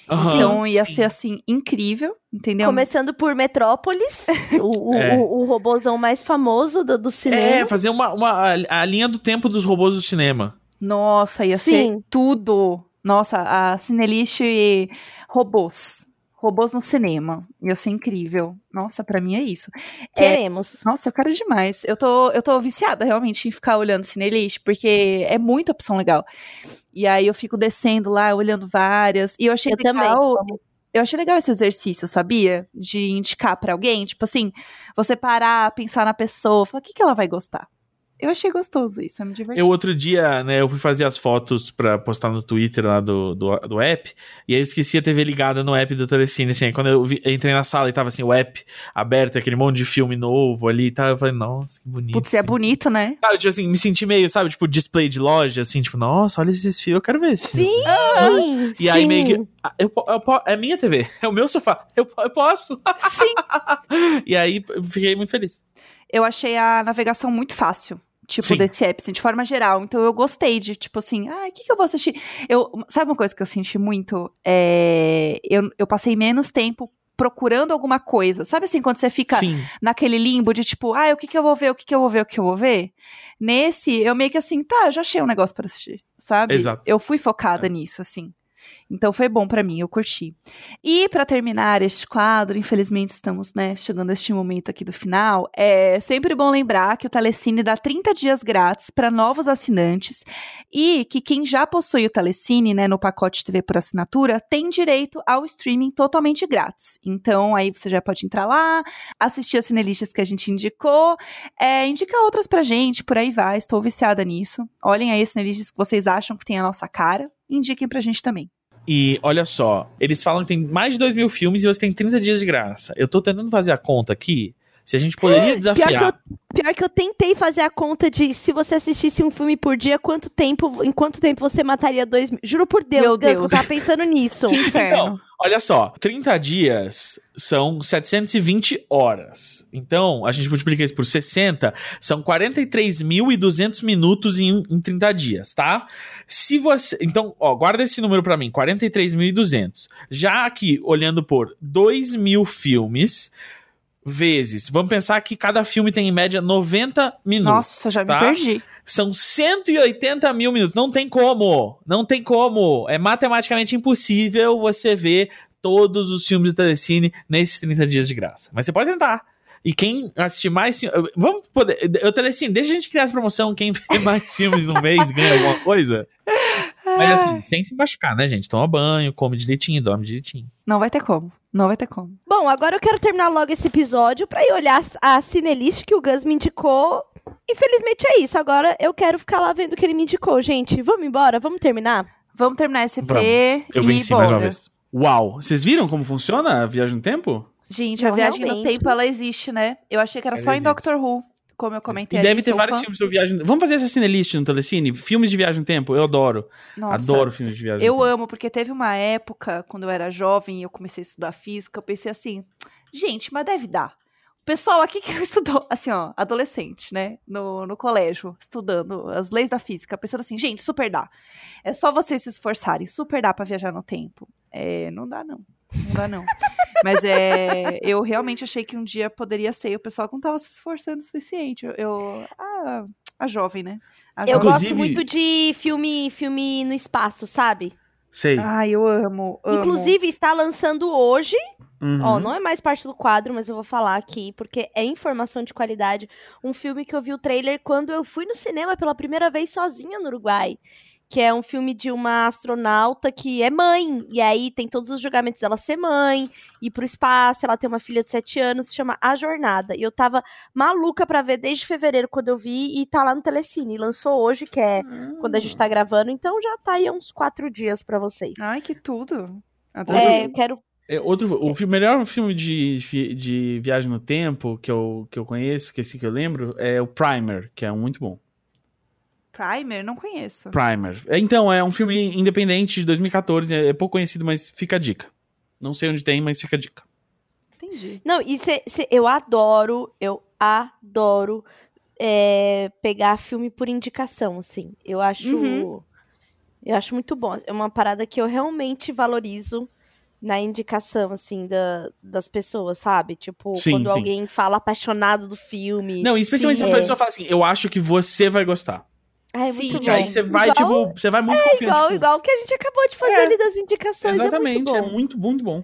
Aham, então ia sim. ser assim incrível, entendeu? Começando por Metrópolis, o, o, É. o, o robôzão mais famoso do, do É, cinema. fazer uma, uma, a linha do tempo dos robôs do cinema. Nossa, ia Sim. ser tudo. Nossa, a Cinelist e robôs. Robôs no cinema. Ia ser incrível. Nossa, pra mim é isso. Queremos. Nossa, eu quero demais. Eu tô, eu tô viciada realmente em ficar olhando Cinelist, porque é muita opção legal. E aí eu fico descendo lá, olhando várias. E eu achei Eu também. legal. Eu achei legal esse exercício, sabia? De indicar pra alguém. Tipo assim, você parar, pensar na pessoa, falar, o que, que ela vai gostar? Eu achei gostoso isso, eu me diverti. Eu outro dia, né, eu fui fazer as fotos pra postar no Twitter lá do, do, do app, e aí eu esqueci a TV ligada no app do Telecine, assim, aí quando eu, vi- eu entrei na sala e tava assim, o app aberto, aquele monte de filme novo ali e tal, eu falei, nossa, que bonito. Putz, é assim. bonito, né? Sabe, tipo assim, me senti meio, sabe, tipo, display de loja, assim, tipo, nossa, olha esses filmes, eu quero ver esse filme. Sim, E aí sim. meio que, ah, eu, eu é minha TV, é o meu sofá, eu, eu posso. Sim. e aí eu fiquei muito feliz. Eu achei a navegação muito fácil. Tipo, Sim. desse app, assim, de forma geral. Então, eu gostei de, tipo assim, ah, o que, que eu vou assistir? Eu, sabe uma coisa que eu senti muito? É, eu, eu passei menos tempo procurando alguma coisa. Sabe assim, quando você fica Sim, naquele limbo de tipo, ah, o que, que eu vou ver, o que, que eu vou ver, o que eu vou ver? Nesse, eu meio que assim, tá, já achei um negócio pra assistir, sabe? Exato. Eu fui focada nisso, assim. Então foi bom pra mim, eu curti. E pra terminar este quadro, infelizmente estamos, né, chegando a este momento aqui do final, é sempre bom lembrar que o Telecine dá 30 dias grátis para novos assinantes e que quem já possui o Telecine, né, no pacote TV por assinatura, tem direito ao streaming totalmente grátis. Então aí você já pode entrar lá, assistir as cinelistas que a gente indicou, é, indica outras pra gente, por aí vai, estou viciada nisso. Olhem aí as cinelistas que vocês acham que tem a nossa cara, indiquem pra gente também. E olha só, eles falam que tem mais de 2 mil filmes e você tem 30 dias de graça. Eu tô tentando fazer a conta aqui. Se a gente poderia desafiar. Pior que, eu, pior que eu tentei fazer a conta de se você assistisse um filme por dia, quanto tempo, em quanto tempo você mataria dois mil. Juro por Deus, Meu Gus, que eu Deus. tava pensando nisso. Que inferno. Então, olha só, 30 dias são 720 horas. Então, a gente multiplica isso por 60, são 43.200 minutos em, em 30 dias, tá? Se você. Então, ó, guarda esse número pra mim, 43.200. Já aqui, olhando por 2 mil filmes. Vezes, vamos pensar que cada filme tem em média 90 minutos. Nossa, já tá? me perdi. São 180 mil minutos. Não tem como. Não tem como. É matematicamente impossível você ver todos os filmes do Telecine nesses 30 dias de graça. Mas você pode tentar. E quem assistir mais. Vamos poder. O Telecine, deixa a gente criar essa promoção. Quem vê mais filmes no mês ganha alguma coisa. Mas assim, sem se machucar, né, gente? Toma banho, come direitinho, dorme direitinho. Não vai ter como. Não vai ter como. Bom, agora eu quero terminar logo esse episódio pra ir olhar a cinelist que o Gus me indicou. Infelizmente é isso. Agora eu quero ficar lá vendo o que ele me indicou, gente. Vamos embora? Vamos terminar? Vamos terminar esse EP Vamos. Eu e venci mais uma vez. Uau! Vocês viram como funciona a viagem no tempo? Gente, Não, a viagem no realmente. tempo, ela existe, né? Eu achei que era Ela só em existe. Doctor Who, como eu comentei E deve ter vários fã. filmes sobre viagem. Vamos fazer essa cinelist no Telecine? Filmes de viagem no tempo? Eu adoro. Nossa, Adoro filmes de viagem Eu no tempo. amo, porque teve uma época, quando eu era jovem e eu comecei a estudar física, eu pensei assim, gente, mas deve dar. O pessoal aqui que estudou, assim, ó, adolescente, né, no, no colégio, estudando as leis da física, pensando assim, gente, super dá. É só vocês se esforçarem, super dá pra viajar no tempo. É, não dá não, não dá não. Mas é, eu realmente achei que um dia poderia ser, e o pessoal não tava se esforçando o suficiente. Eu, eu ah, a jovem, né? A Eu jovem. gosto muito de filme, filme no espaço, sabe? Sei. Ai, eu amo, amo. Inclusive, está lançando hoje. Uhum. Ó, não é mais parte do quadro, mas eu vou falar aqui, porque é informação de qualidade. Um filme que eu vi o trailer quando eu fui no cinema pela primeira vez sozinha no Uruguai. Que é um filme de uma astronauta que é mãe. E aí tem todos os julgamentos dela ser mãe, ir pro espaço, ela tem uma filha de 7 anos, se chama A Jornada. E eu tava maluca pra ver desde fevereiro, quando eu vi, e tá lá no Telecine. Lançou hoje, que é quando a gente tá gravando, então já tá aí há uns quatro dias pra vocês. Ai, que tudo. é, Adorei. eu quero É, outro, o filme- melhor filme de, de viagem no tempo que eu, que eu conheço, que esse que eu lembro, é o Primer, que é muito bom. Primer? Não conheço. Primer. É, Então, é um filme independente de 2014, é, é pouco conhecido, mas fica a dica. Não sei onde tem, mas fica a dica. Entendi. Não, e cê- cê- eu adoro, eu adoro é, pegar filme por indicação, assim. Eu acho. Uhum. Eu acho muito bom. É uma parada que eu realmente valorizo na indicação, assim, da, das pessoas, sabe? Tipo, Sim, quando sim. alguém fala apaixonado do filme. Não, e especialmente Sim, se a é. pessoa fala assim, eu acho que você vai gostar. É Sim, E aí você vai, igual, tipo, você vai muito é confiante. igual, tipo, igual que a gente acabou de fazer É, ali das indicações. Exatamente, é é muito bom. muito, muito bom.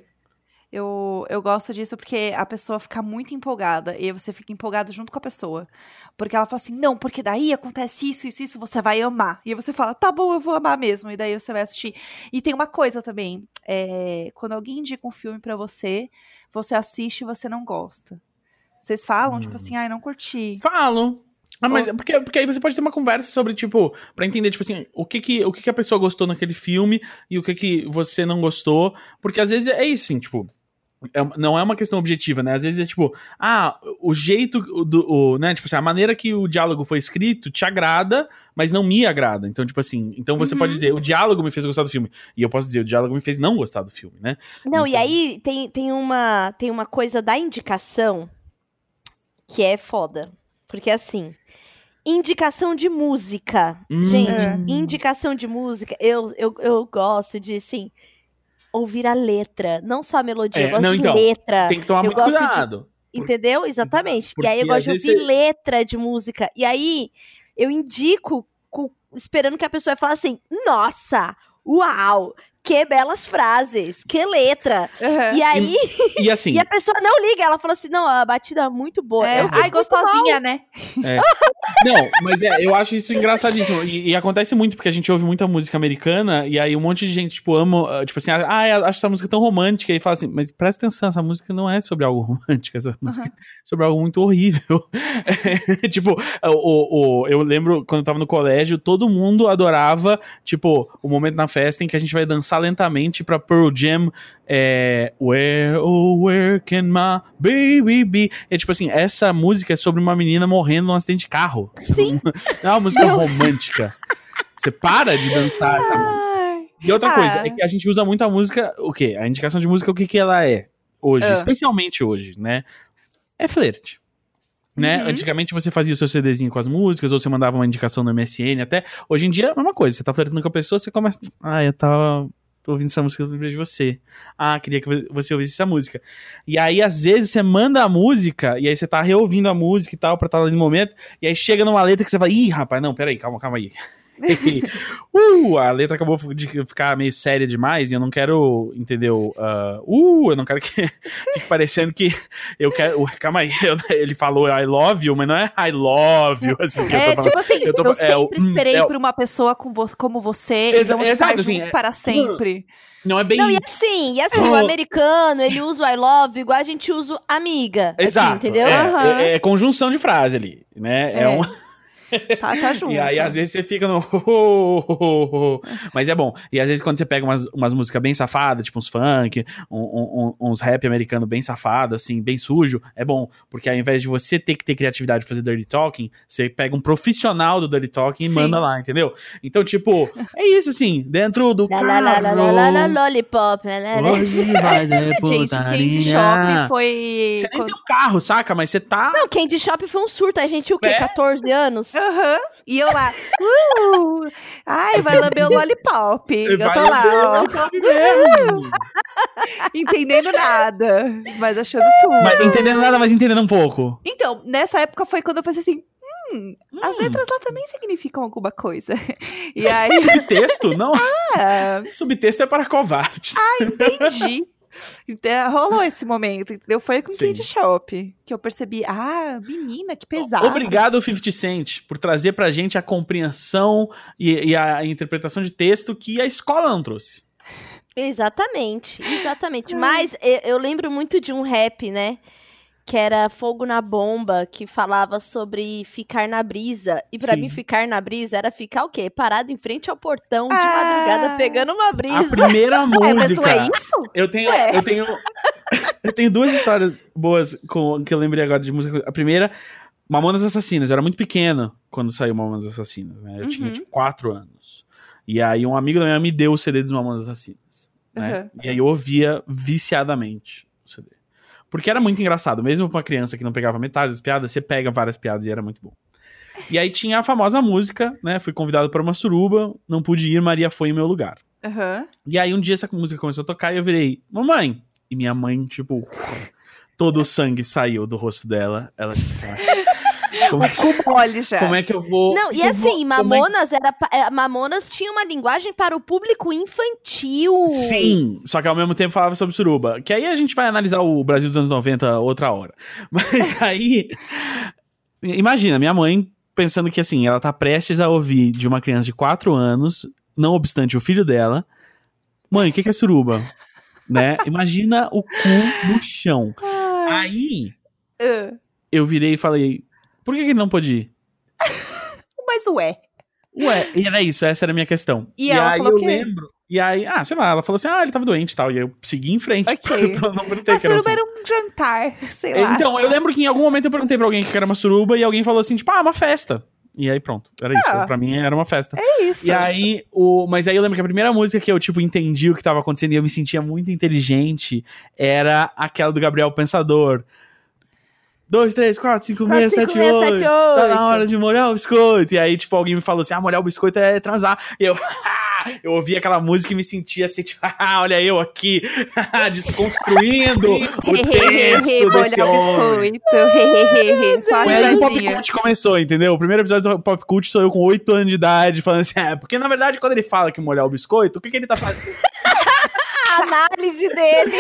Eu, eu gosto disso porque a pessoa fica muito empolgada e aí você fica empolgado junto com a pessoa. Porque ela fala assim, não, porque daí acontece isso, isso, isso, você vai amar. E aí você fala, tá bom, eu vou amar mesmo. E daí você vai assistir. E tem uma coisa também, é, quando alguém indica um filme pra você, você assiste e você não gosta. Vocês falam, tipo Hum. assim, ai, não curti. Falo. Ah, mas porque, porque aí você pode ter uma conversa sobre, tipo, pra entender, tipo assim, o que que, o que que a pessoa gostou naquele filme e o que que você não gostou. Porque às vezes é isso, assim, tipo. é- não é uma questão objetiva, né? Às vezes é tipo, ah, o jeito do, o, né? Tipo assim, a maneira que o diálogo foi escrito te agrada, mas não me agrada. Então, tipo assim, então você Uhum. pode dizer, o diálogo me fez gostar do filme. E eu posso dizer, o diálogo me fez não gostar do filme, né? Não, e Então- aí tem, tem, uma, tem uma coisa da indicação que é foda. Porque assim, indicação de música. Hum. Gente, É. indicação de música, eu, eu, eu gosto de, assim, ouvir a letra. Não só a melodia, É, eu gosto não, de então, letra. Tem que tomar eu muito gosto de- cuidado. Entendeu? Exatamente. Porque e aí eu gosto de ouvir vezes letra de música. E aí eu indico, esperando que a pessoa fale assim: nossa, uau, que belas frases, que letra. Aham. E aí, E assim, e a pessoa não liga, ela falou assim: não, a batida é muito boa. É, Eu, Ai, gostosinha, né? Não, mas é, eu acho isso engraçadíssimo. E, e acontece muito, porque a gente ouve muita música americana, e aí um monte de gente, tipo, ama, ah, tipo assim, ah, eu acho essa música tão romântica, e fala assim, mas presta atenção, essa música não é sobre algo romântico, essa música é sobre algo muito horrível. tipo, o, o, o- eu lembro quando eu tava no colégio, todo mundo adorava, tipo, o momento na festa em que a gente vai dançar lentamente pra Pearl Jam, é, Where, oh, where can my baby be? É tipo assim, essa música é sobre uma menina morrendo num acidente de carro. Sim. Não é uma música romântica. Você para de dançar essa música. E outra Ah. coisa, é que a gente usa muito a música, o quê? A indicação de música, o que que ela é hoje? Ah. Especialmente hoje, né? É flerte. Né? Uhum. Antigamente você fazia o seu CDzinho com as músicas, ou você mandava uma indicação no MSN até. Hoje em dia é a mesma coisa. Você tá flertando com a pessoa, você começa. Ah, eu tava ouvindo essa música, eu lembrei de você. Ah, queria que você ouvisse essa música. E aí, às vezes, você manda a música, e aí você tá reouvindo a música e tal, pra estar ali no momento, e aí chega numa letra que você vai, ih, rapaz, não, peraí, calma, calma aí. uh, a letra acabou de ficar meio séria demais e eu não quero, entendeu? ah, uh, eu não quero que fique parecendo que eu quero. Calma aí, eu- ele falou I love you, mas não é I love you. Assim, que eu É, tô falando. tipo assim, eu eu, tô- é, o- sempre hum, esperei é por uma pessoa com vo- como você Exa- e vamos exato, assim, é- para sempre. Não é bem. Não, e assim, e assim, o americano, ele usa o I love igual a gente usa amiga. assim, Exato. entendeu? É, Aham. é- é conjunção de frase ali, né? É, É. um. Tá, tá junto. E aí, às vezes, você fica no. Mas é bom. E às vezes, quando você pega umas, umas músicas bem safadas, tipo uns funk, um- um- uns rap americano bem safado, assim, bem sujo, é bom. Porque ao invés de você ter que ter criatividade de fazer dirty talking, você pega um profissional do dirty talking e Sim. manda lá, entendeu? Então, tipo, é isso, assim, dentro do Lá, carro. lá, lá, lá, lá, lá, lá, lollipop, né, né, né? Hoje vai ter Gente, Candy. Shop foi. Você nem tem um carro, saca? Mas você tá. Não, Candy Shop foi um surto. A gente, o quê? É. 14 anos? Aham. E eu lá. Uh, ai, vai lamber o lollipop. Eu Vai tô lá, ó, mesmo. entendendo nada, mas achando tudo. Mas entendendo nada, mas entendendo um pouco. Então, nessa época foi quando eu pensei assim: hum, as Hum. letras lá também significam alguma coisa. E aí, Subtexto? Não. ah, Subtexto é para covardes. entendi. Então, rolou esse momento, entendeu? Foi com Sim. Candy Shop que eu percebi, ah, menina, que pesado. Obrigado, 50 Cent, por trazer pra gente a compreensão e, e a interpretação de texto que a escola não trouxe. Exatamente, exatamente. Mas eu, eu lembro muito de um rap, né? Que era Fogo na Bomba, que falava sobre ficar na brisa. E pra Sim. mim, ficar na brisa era ficar o quê? Parado em frente ao portão de Ah. madrugada pegando uma A brisa. primeira É, mas música. não é isso? Eu tenho, Ué. eu tenho, eu tenho duas histórias boas com, que eu lembrei agora de música. A primeira, Mamonas Assassinas. Eu era muito pequeno quando saiu Mamonas Assassinas, né? Eu tinha Uhum. tipo quatro anos. E aí um amigo da minha me deu o CD dos Mamonas Assassinas, né? Uhum. E aí eu ouvia viciadamente. Porque era muito engraçado, mesmo pra uma criança que não pegava metade das piadas, você pega várias piadas e era muito bom. E aí tinha a famosa música, né? Fui convidado para uma suruba, não pude ir, Maria foi em meu lugar. Aham. E aí um dia essa música começou a tocar e eu virei, mamãe. E minha mãe, tipo, todo o sangue saiu do rosto dela. Ela, tipo, como, é, Com mole já. como é que eu vou. Não, e eu vou- assim, como é Mamonas era é, Mamonas tinha uma linguagem para o público infantil. Sim, só que ao mesmo tempo falava sobre suruba. Que aí a gente vai analisar o Brasil dos anos 90 outra hora. Mas aí. Imagina, minha mãe pensando que assim, ela tá prestes a ouvir de uma criança de 4 anos, não obstante o filho dela. Mãe, o que, que é suruba? né? Imagina o cu no chão. Aí Ah, eu virei e falei: por que, que ele não pôde ir? mas ué. Ué, e era isso, essa era a minha questão. E ela aí falou eu o quê? lembro. E aí, ah, sei lá, ela falou assim: ah, ele tava doente e tal. E eu segui em frente. Ok. pra eu não perguntei A que era suruba era um jantar, sei lá. Então, eu lembro que em algum momento eu perguntei pra alguém que era uma suruba e alguém falou assim: tipo, ah, uma festa. E aí pronto, era isso. Ah. Pra mim era uma festa. É isso. E aí, o... mas aí eu lembro que a primeira música que eu, tipo, entendi o que tava acontecendo e eu me sentia muito inteligente era aquela do Gabriel Pensador. 2, 3, 4, 5, 6, 7, 8. Tá na hora de molhar o biscoito. E aí, tipo, alguém me falou assim: ah, molhar o biscoito é transar. E eu. Eu ouvi aquela música e me sentia assim, tipo, ah, olha eu aqui, desconstruindo o texto desse homem. biscoito. Só Foi aí que o Pop. Cult começou, entendeu? O primeiro episódio do Pop Cult sou eu com 8 anos de idade, falando assim, é, porque na verdade quando ele fala que molhar o biscoito, o que, que ele tá fazendo? análise dele.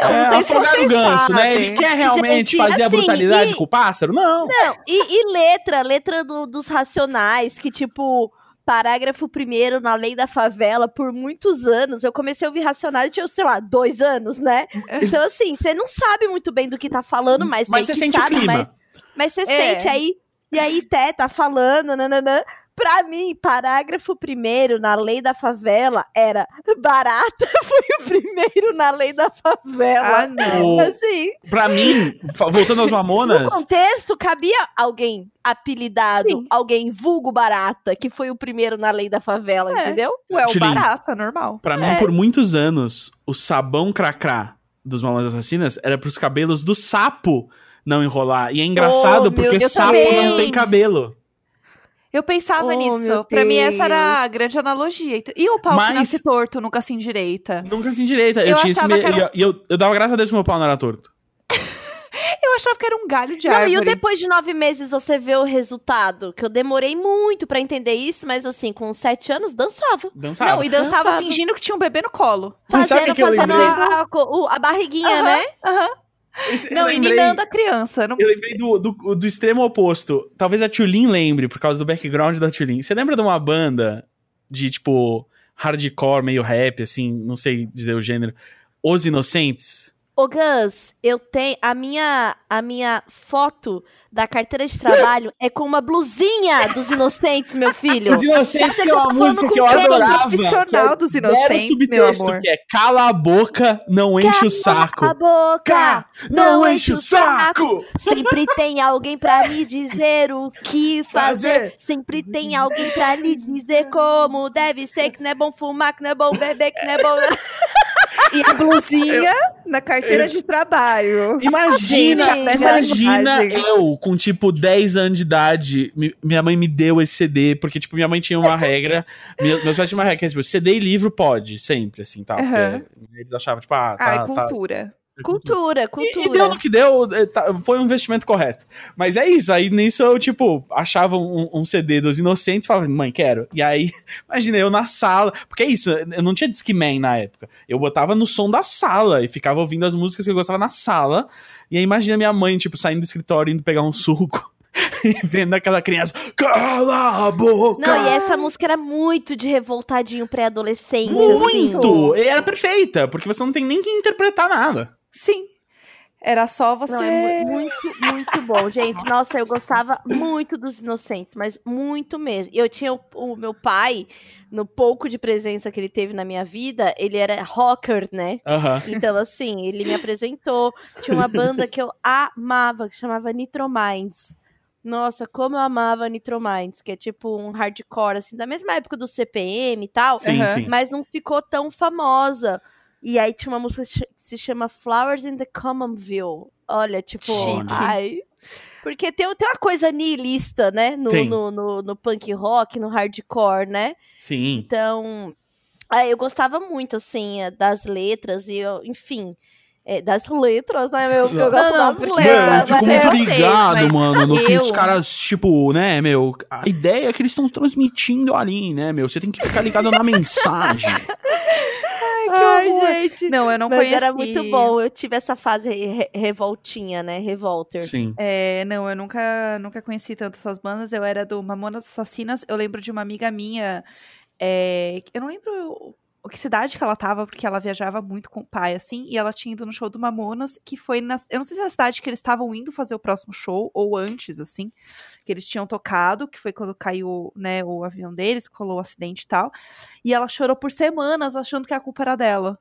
Eu não É, sei se afogar vocês o ganso, sabem. né? Ele quer realmente Gente, fazer a assim, brutalidade e- com o pássaro? Não. Não, e, e letra, letra do- dos racionais, que tipo, parágrafo primeiro na lei da favela, por muitos anos, eu comecei a ouvir racionais, eu tinha, sei lá, dois anos, né? Então, assim, você não sabe muito bem do que tá falando, mas, Mas meio você que sente o sabe, clima. Mas, mas você É. sente aí, e aí Té tá falando, nananã. Pra mim, parágrafo primeiro na lei da favela era barata foi o primeiro na lei da favela. Ah, não. Assim, Pra mim, voltando aos no Mamonas, contexto, cabia alguém apelidado, Sim. alguém vulgo barata, que foi o primeiro na lei da favela, É. entendeu? Ué, o Tilin. barata, normal. pra mim, por muitos anos, o sabão cracrá dos Mamonas Assassinas era pros cabelos do sapo não enrolar. E é engraçado Oh, porque sapo também. não tem cabelo. Eu pensava Oh, nisso. Pra mim, essa era a grande analogia. E o pau Mas- que nasce torto, nunca se endireita? Nunca assim direita. Eu, Eu tinha esse me... que era E eu, e eu, eu dava graças a Deus que meu pau não era torto. Eu achava que era um galho de Não, árvore. e o depois de nove meses você vê o resultado, que eu demorei muito pra entender isso, mas assim, com sete anos, dançava. Dançava. Não, e dançava Dançava. fingindo que tinha um bebê no colo. Mas sabe o Fazendo, que eu fazendo a, a, a barriguinha, Aham, né? aham. Esse- Não, e lembrei- minando a criança. Não... Eu lembrei do, do, do extremo oposto. Talvez a Tulin lembre, por causa do background da Tulin. Você lembra de uma banda de, tipo, hardcore, meio rap, assim, não sei dizer o gênero. Os Inocentes? Ô, Gus, eu tenho. A minha, a minha foto da carteira de trabalho é com uma blusinha dos inocentes, meu filho. Os Inocentes Você que é tá uma música que eu quem? adorava. Profissional é dos Inocentes, meu subtexto, amor. que é cala a boca, não enche o saco. Cala a boca! Cá, não enche o saco! Sempre tem alguém pra me dizer o que fazer. Fazer. Sempre tem alguém pra lhe dizer como deve ser, que não é bom fumar, que não é bom beber, que não é bom. E a blusinha na carteira de trabalho. Imagina, Gente, imagina linguagem. eu com tipo 10 anos de idade, mi- minha mãe me deu esse CD, porque tipo minha mãe tinha uma regra, meu- meus pais tinham uma regra, que é tipo, CD e livro pode, sempre assim, tá? Porque Aham. eles achavam tipo, ah, tá, Ai, tá, cultura. Cultura, E, e deu no que deu, eh, tá, foi um investimento correto. Mas é isso, aí nisso eu, tipo, achava um, um CD dos Inocentes e falava, mãe, quero. E aí, imagina, eu na sala, porque é isso, eu não tinha Discman na época. Eu botava no som da sala e ficava ouvindo as músicas que eu gostava na sala. E aí imagina minha mãe, tipo, saindo do escritório, indo pegar um suco e vendo aquela criança, cala a boca! Não, e essa música era muito de revoltadinho pré-adolescente, assim. Muito! E era perfeita, porque você não tem nem que interpretar nada. Sim. Era só você. Não, é mu- muito, muito bom, gente. Nossa, eu gostava muito dos Inocentes, mas muito mesmo. E eu tinha o, o meu pai, no pouco de presença que ele teve na minha vida, ele era rocker, né? Então, assim, ele me apresentou. Tinha uma banda que eu amava, que chamava Nitrominds. Nossa, como eu amava Nitrominds, que é tipo um hardcore, assim, da mesma época do CPM e tal. Sim, sim. Mas não ficou tão famosa. E aí tinha uma música que se chama Flowers in the Commonville. Olha, tipo, Chique. ai. Porque tem, tem uma coisa nihilista, né? No, no, no, no punk rock, no hardcore, né? Sim. Então, ah, eu gostava muito, assim, eh, das letras e, eu, enfim, eh, das letras, né? Eu, eu gosto não, das porque- letras. Mano, eu fico né? muito ligado, mas mano, no que eu- os caras, tipo, né, meu, a ideia que eles estão transmitindo ali, né, meu, você tem que ficar ligado na mensagem. Ai, horror. gente. Não, eu não Mas conheci. era muito bom. Eu tive essa fase re- revoltinha, né? Revolter. Sim. É, não, eu nunca, nunca conheci tanto essas bandas. Eu era do Mamonas Assassinas. Eu lembro de uma amiga minha. é, eu não lembro o, que cidade que ela tava, porque ela viajava muito com o pai, assim. E ela tinha ido no show do Mamonas, que foi na. Eu não sei se é a cidade que eles estavam indo fazer o próximo show, ou antes, assim. Que eles tinham tocado, que foi quando caiu, né, o avião deles, que rolou o acidente e tal. E ela chorou por semanas achando que a culpa era dela.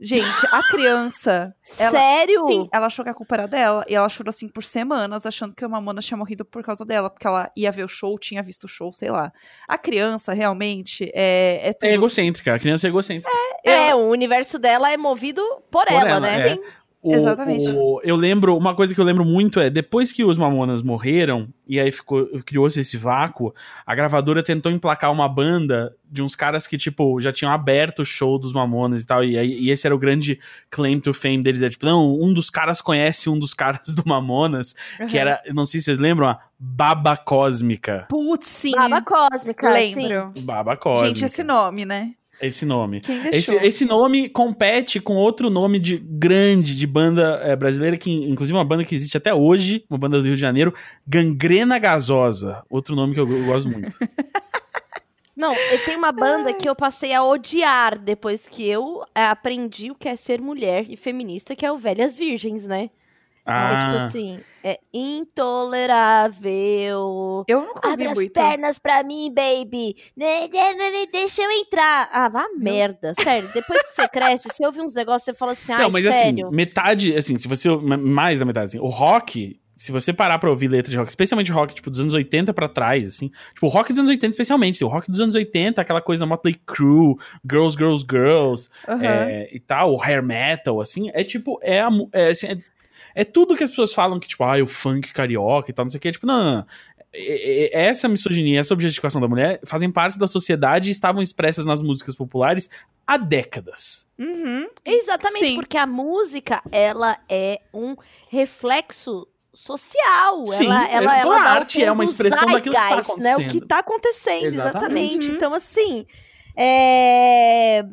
Gente, a criança. Ela- Sério? Sim, ela achou que a culpa era dela. E ela chorou assim por semanas, achando que a Mamona tinha morrido por causa dela. Porque ela ia ver o show, tinha visto o show, sei lá. A criança, realmente, é, é tudo. É egocêntrica, a criança é egocêntrica. É, o universo dela é movido por, Por ela, ela, né? é. O- Exatamente. o- eu lembro, uma coisa que eu lembro muito é, depois que os Mamonas morreram, e aí ficou, criou-se esse vácuo, a gravadora tentou emplacar uma banda de uns caras que, tipo, já tinham aberto o show dos Mamonas e tal, e, e esse era o grande claim to fame deles, é tipo, não, um dos caras conhece um dos caras do Mamonas, que Aham. era, não sei se vocês lembram, a Baba Cósmica. Putz, sim. Baba cósmica, sim. Lembro. Baba Cósmica. Gente, esse nome, né? Esse nome. Quem Esse, deixou? esse nome compete com outro nome de grande de banda é, brasileira, que inclusive uma banda que existe até hoje, uma banda do Rio de Janeiro, Gangrena Gasosa. Outro nome que eu, eu gosto muito. Não, eu tenho uma banda que eu passei a odiar depois que eu é, aprendi o que é ser mulher e feminista, que é o Velhas Virgens, né? Que é tipo Ah, assim, é intolerável. Eu nunca ouvi Abre as muito. pernas pra mim, baby. Ne- ne- ne- Deixa eu entrar. Ah, vá merda. Sério, depois que você cresce, você ouve uns negócios, você fala assim, não, mas sério. assim, metade, assim, se você. Mais da metade, assim, o rock. Se você parar pra ouvir letra de rock, especialmente rock, tipo, dos anos 80 pra trás, assim. Tipo, o rock dos anos 80, especialmente. assim, O rock dos anos 80, aquela coisa Motley Crue, Girls, Girls, Girls, Aham. é, e tal, o hair metal, assim, é tipo, é, a é, assim, é, é tudo que as pessoas falam que, tipo, ah, o funk carioca e tal, não sei o que, tipo, não, não, não. É- é- Essa misoginia, essa objetificação da mulher fazem parte da sociedade e estavam expressas nas músicas populares há décadas. Uhum. Exatamente, Sim. porque a música, ela é um reflexo social. Sim, ela, ela, toda ela o arte é uma expressão daquilo que tá zeitgeist, Né? O que acontecendo. tá acontecendo, Exatamente. exatamente. Uhum. Então, assim, é,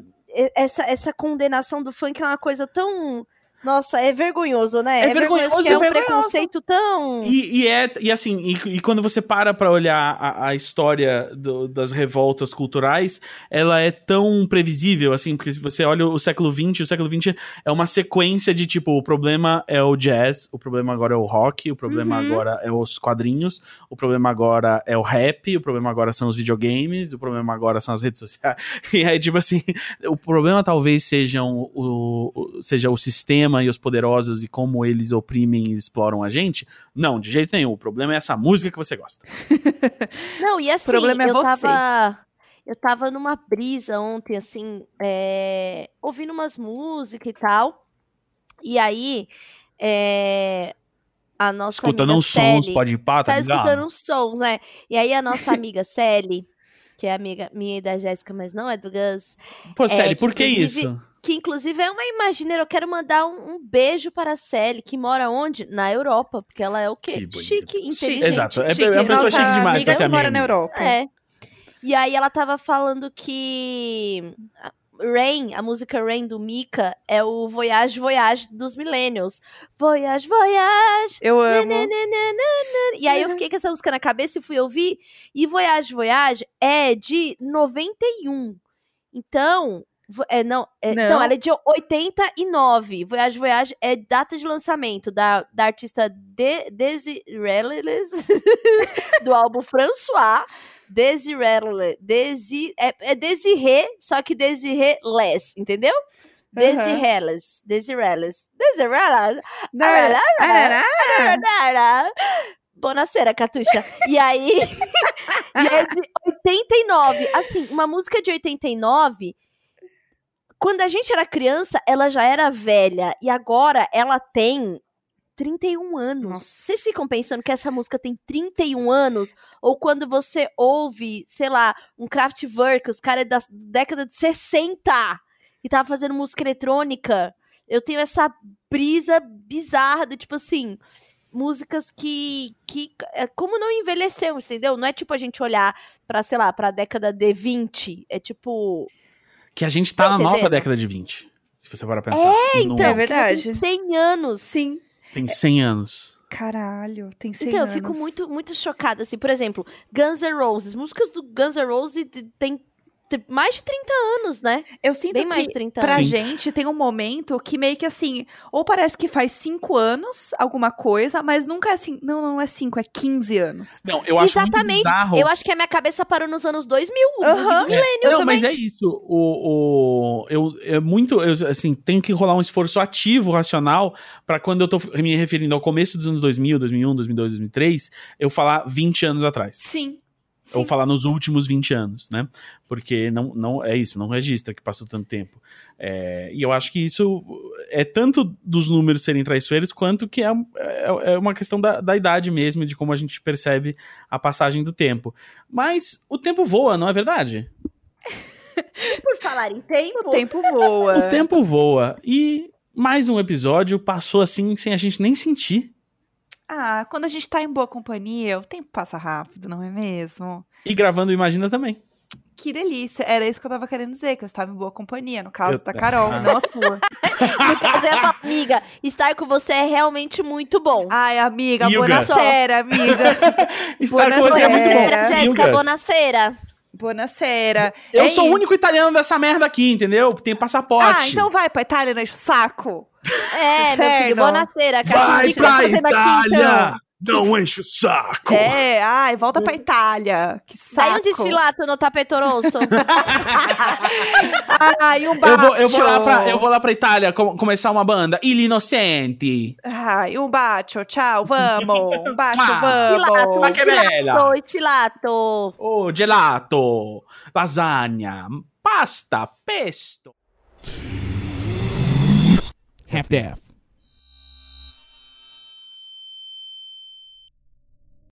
essa, essa condenação do funk é uma coisa tão... Nossa, é vergonhoso, né? É vergonhoso, porque é é um vergonhoso. preconceito tão... E, e é, e assim, e, e quando você para pra olhar a, a história do- das revoltas culturais, ela é tão previsível, assim, porque se você olha o século XX, o século XX é uma sequência de tipo, o problema é o jazz, o problema agora é o rock, o problema Uhum. agora é os quadrinhos, o problema agora é o rap, o problema agora são os videogames, o problema agora são as redes sociais. E aí, tipo assim, o problema talvez sejam o- seja o sistema e os poderosos e como eles oprimem e exploram a gente. Não, de jeito nenhum. O problema é essa música que você gosta. Não, e assim, problema é eu você. tava. Eu tava numa brisa ontem, assim, é, ouvindo umas músicas e tal. E aí, é, a nossa Escutando amiga uns sons, Sally pode ir pá, tá tá escutando uns sons, né? E aí a nossa amiga Sally, que é amiga minha e da Jéssica, mas não é do Gus, Pô, sério, que por que inclusive- isso? Que inclusive é uma imagineira. Eu quero mandar um, um beijo para a Sally, que mora onde? Na Europa, porque ela é o quê? Chique, inteligente. Exato, é, Chique. é uma pessoa Nossa chique demais amiga amiga. mora na. Europa. É. E aí ela tava falando que a- Rain, a música Rain do Mika, é o Voyage Voyage dos Millennials. Voyage Voyage. Eu amo. nananana. E aí eu fiquei com essa música na cabeça e fui ouvir. E Voyage Voyage é de 91. Então, é, não, é, Não. não. ela é de 89. Voyage Voyage é data de lançamento da, da artista de, Desirelles, do álbum François. Desirelles. Desi, é, é Desiré, só que Desiré less, entendeu? Desirelles. Desirelles. Desirelles. Arará, arará. Bonacera, Catuxa. E aí. e é de 89. Assim, uma música de 89. Quando a gente era criança, ela já era velha. E agora ela tem 31 anos. Nossa. Vocês ficam pensando que essa música tem 31 anos? Ou quando você ouve, sei lá, um Kraftwerk, os caras da década de 60 e tava fazendo música eletrônica. Eu tenho essa brisa bizarra do tipo assim músicas que, que é, como não envelheceu, entendeu? Não é tipo a gente olhar pra, sei lá, pra década de 20, é tipo, Que a gente tá Tá na nova década de 20. Se você parar pra pensar. É, então, É verdade. tem 100 anos. Sim. Tem 100 anos. Caralho, tem 100 Então, eu anos. fico muito, muito chocada, assim, por exemplo, Guns N' Roses, músicas do Guns N' Roses tem mais de 30 anos, né? Eu sinto Bem que mais de 30 pra anos. Sim. gente tem um momento que meio que assim, ou parece que faz 5 anos alguma coisa, mas nunca é assim, não, não é 5, é 15 anos. Não, eu acho muito Exatamente. Eu acho que a minha cabeça parou nos anos 2000, o Aham. bug do É, milênio não, também. mas é isso. O, o, eu, é muito. Eu, assim, tem que rolar um esforço ativo, racional, pra quando eu tô me referindo ao começo dos anos 2000, 2001, 2002, 2003, eu falar 20 anos atrás. Sim. Ou falar nos últimos 20 anos, né? Porque não, não é isso, não registra que passou tanto tempo. É, e eu acho que isso é tanto dos números serem traiçoeiros, quanto que é, é, é uma questão da, da idade mesmo, de como a gente percebe a passagem do tempo. Mas o tempo voa, não é verdade? Por falar em tempo, O tempo voa. O tempo voa. E mais um episódio passou assim, sem a gente nem sentir. Ah, quando a gente tá em boa companhia, o tempo passa rápido, não é mesmo? E gravando Imagina também. Que delícia. Era isso que eu tava querendo dizer, que eu estava em boa companhia, no caso Eu- da Carol, não a sua. No caso, eu ia falar, amiga, estar com você é realmente muito bom. Ai, amiga, Yugas. buonasera, amiga. Estar com você é muito bom. Jéssica, Yugas. bonaceira. buonasera. Eu É sou o único italiano dessa merda aqui, entendeu? Tem passaporte. Ah, então vai pra Itália, o saco. É, meu filho, Inferno. bonaceira, cara. Vai que pra então? Itália! Não enche o saco! É, ai, volta pra Itália. Que saco. Sai um desfilato no tapetoroso. Ai, um Eu bacio. vou, eu, vou lá pra, eu vou lá pra Itália com- começar uma banda. Il Inocenti. Ai, um bacio, tchau, vamos. Um bacio, Ah, vamos. bella. desfilato, desfilato. Oh, gelato, lasagna, pasta, pesto. half daff.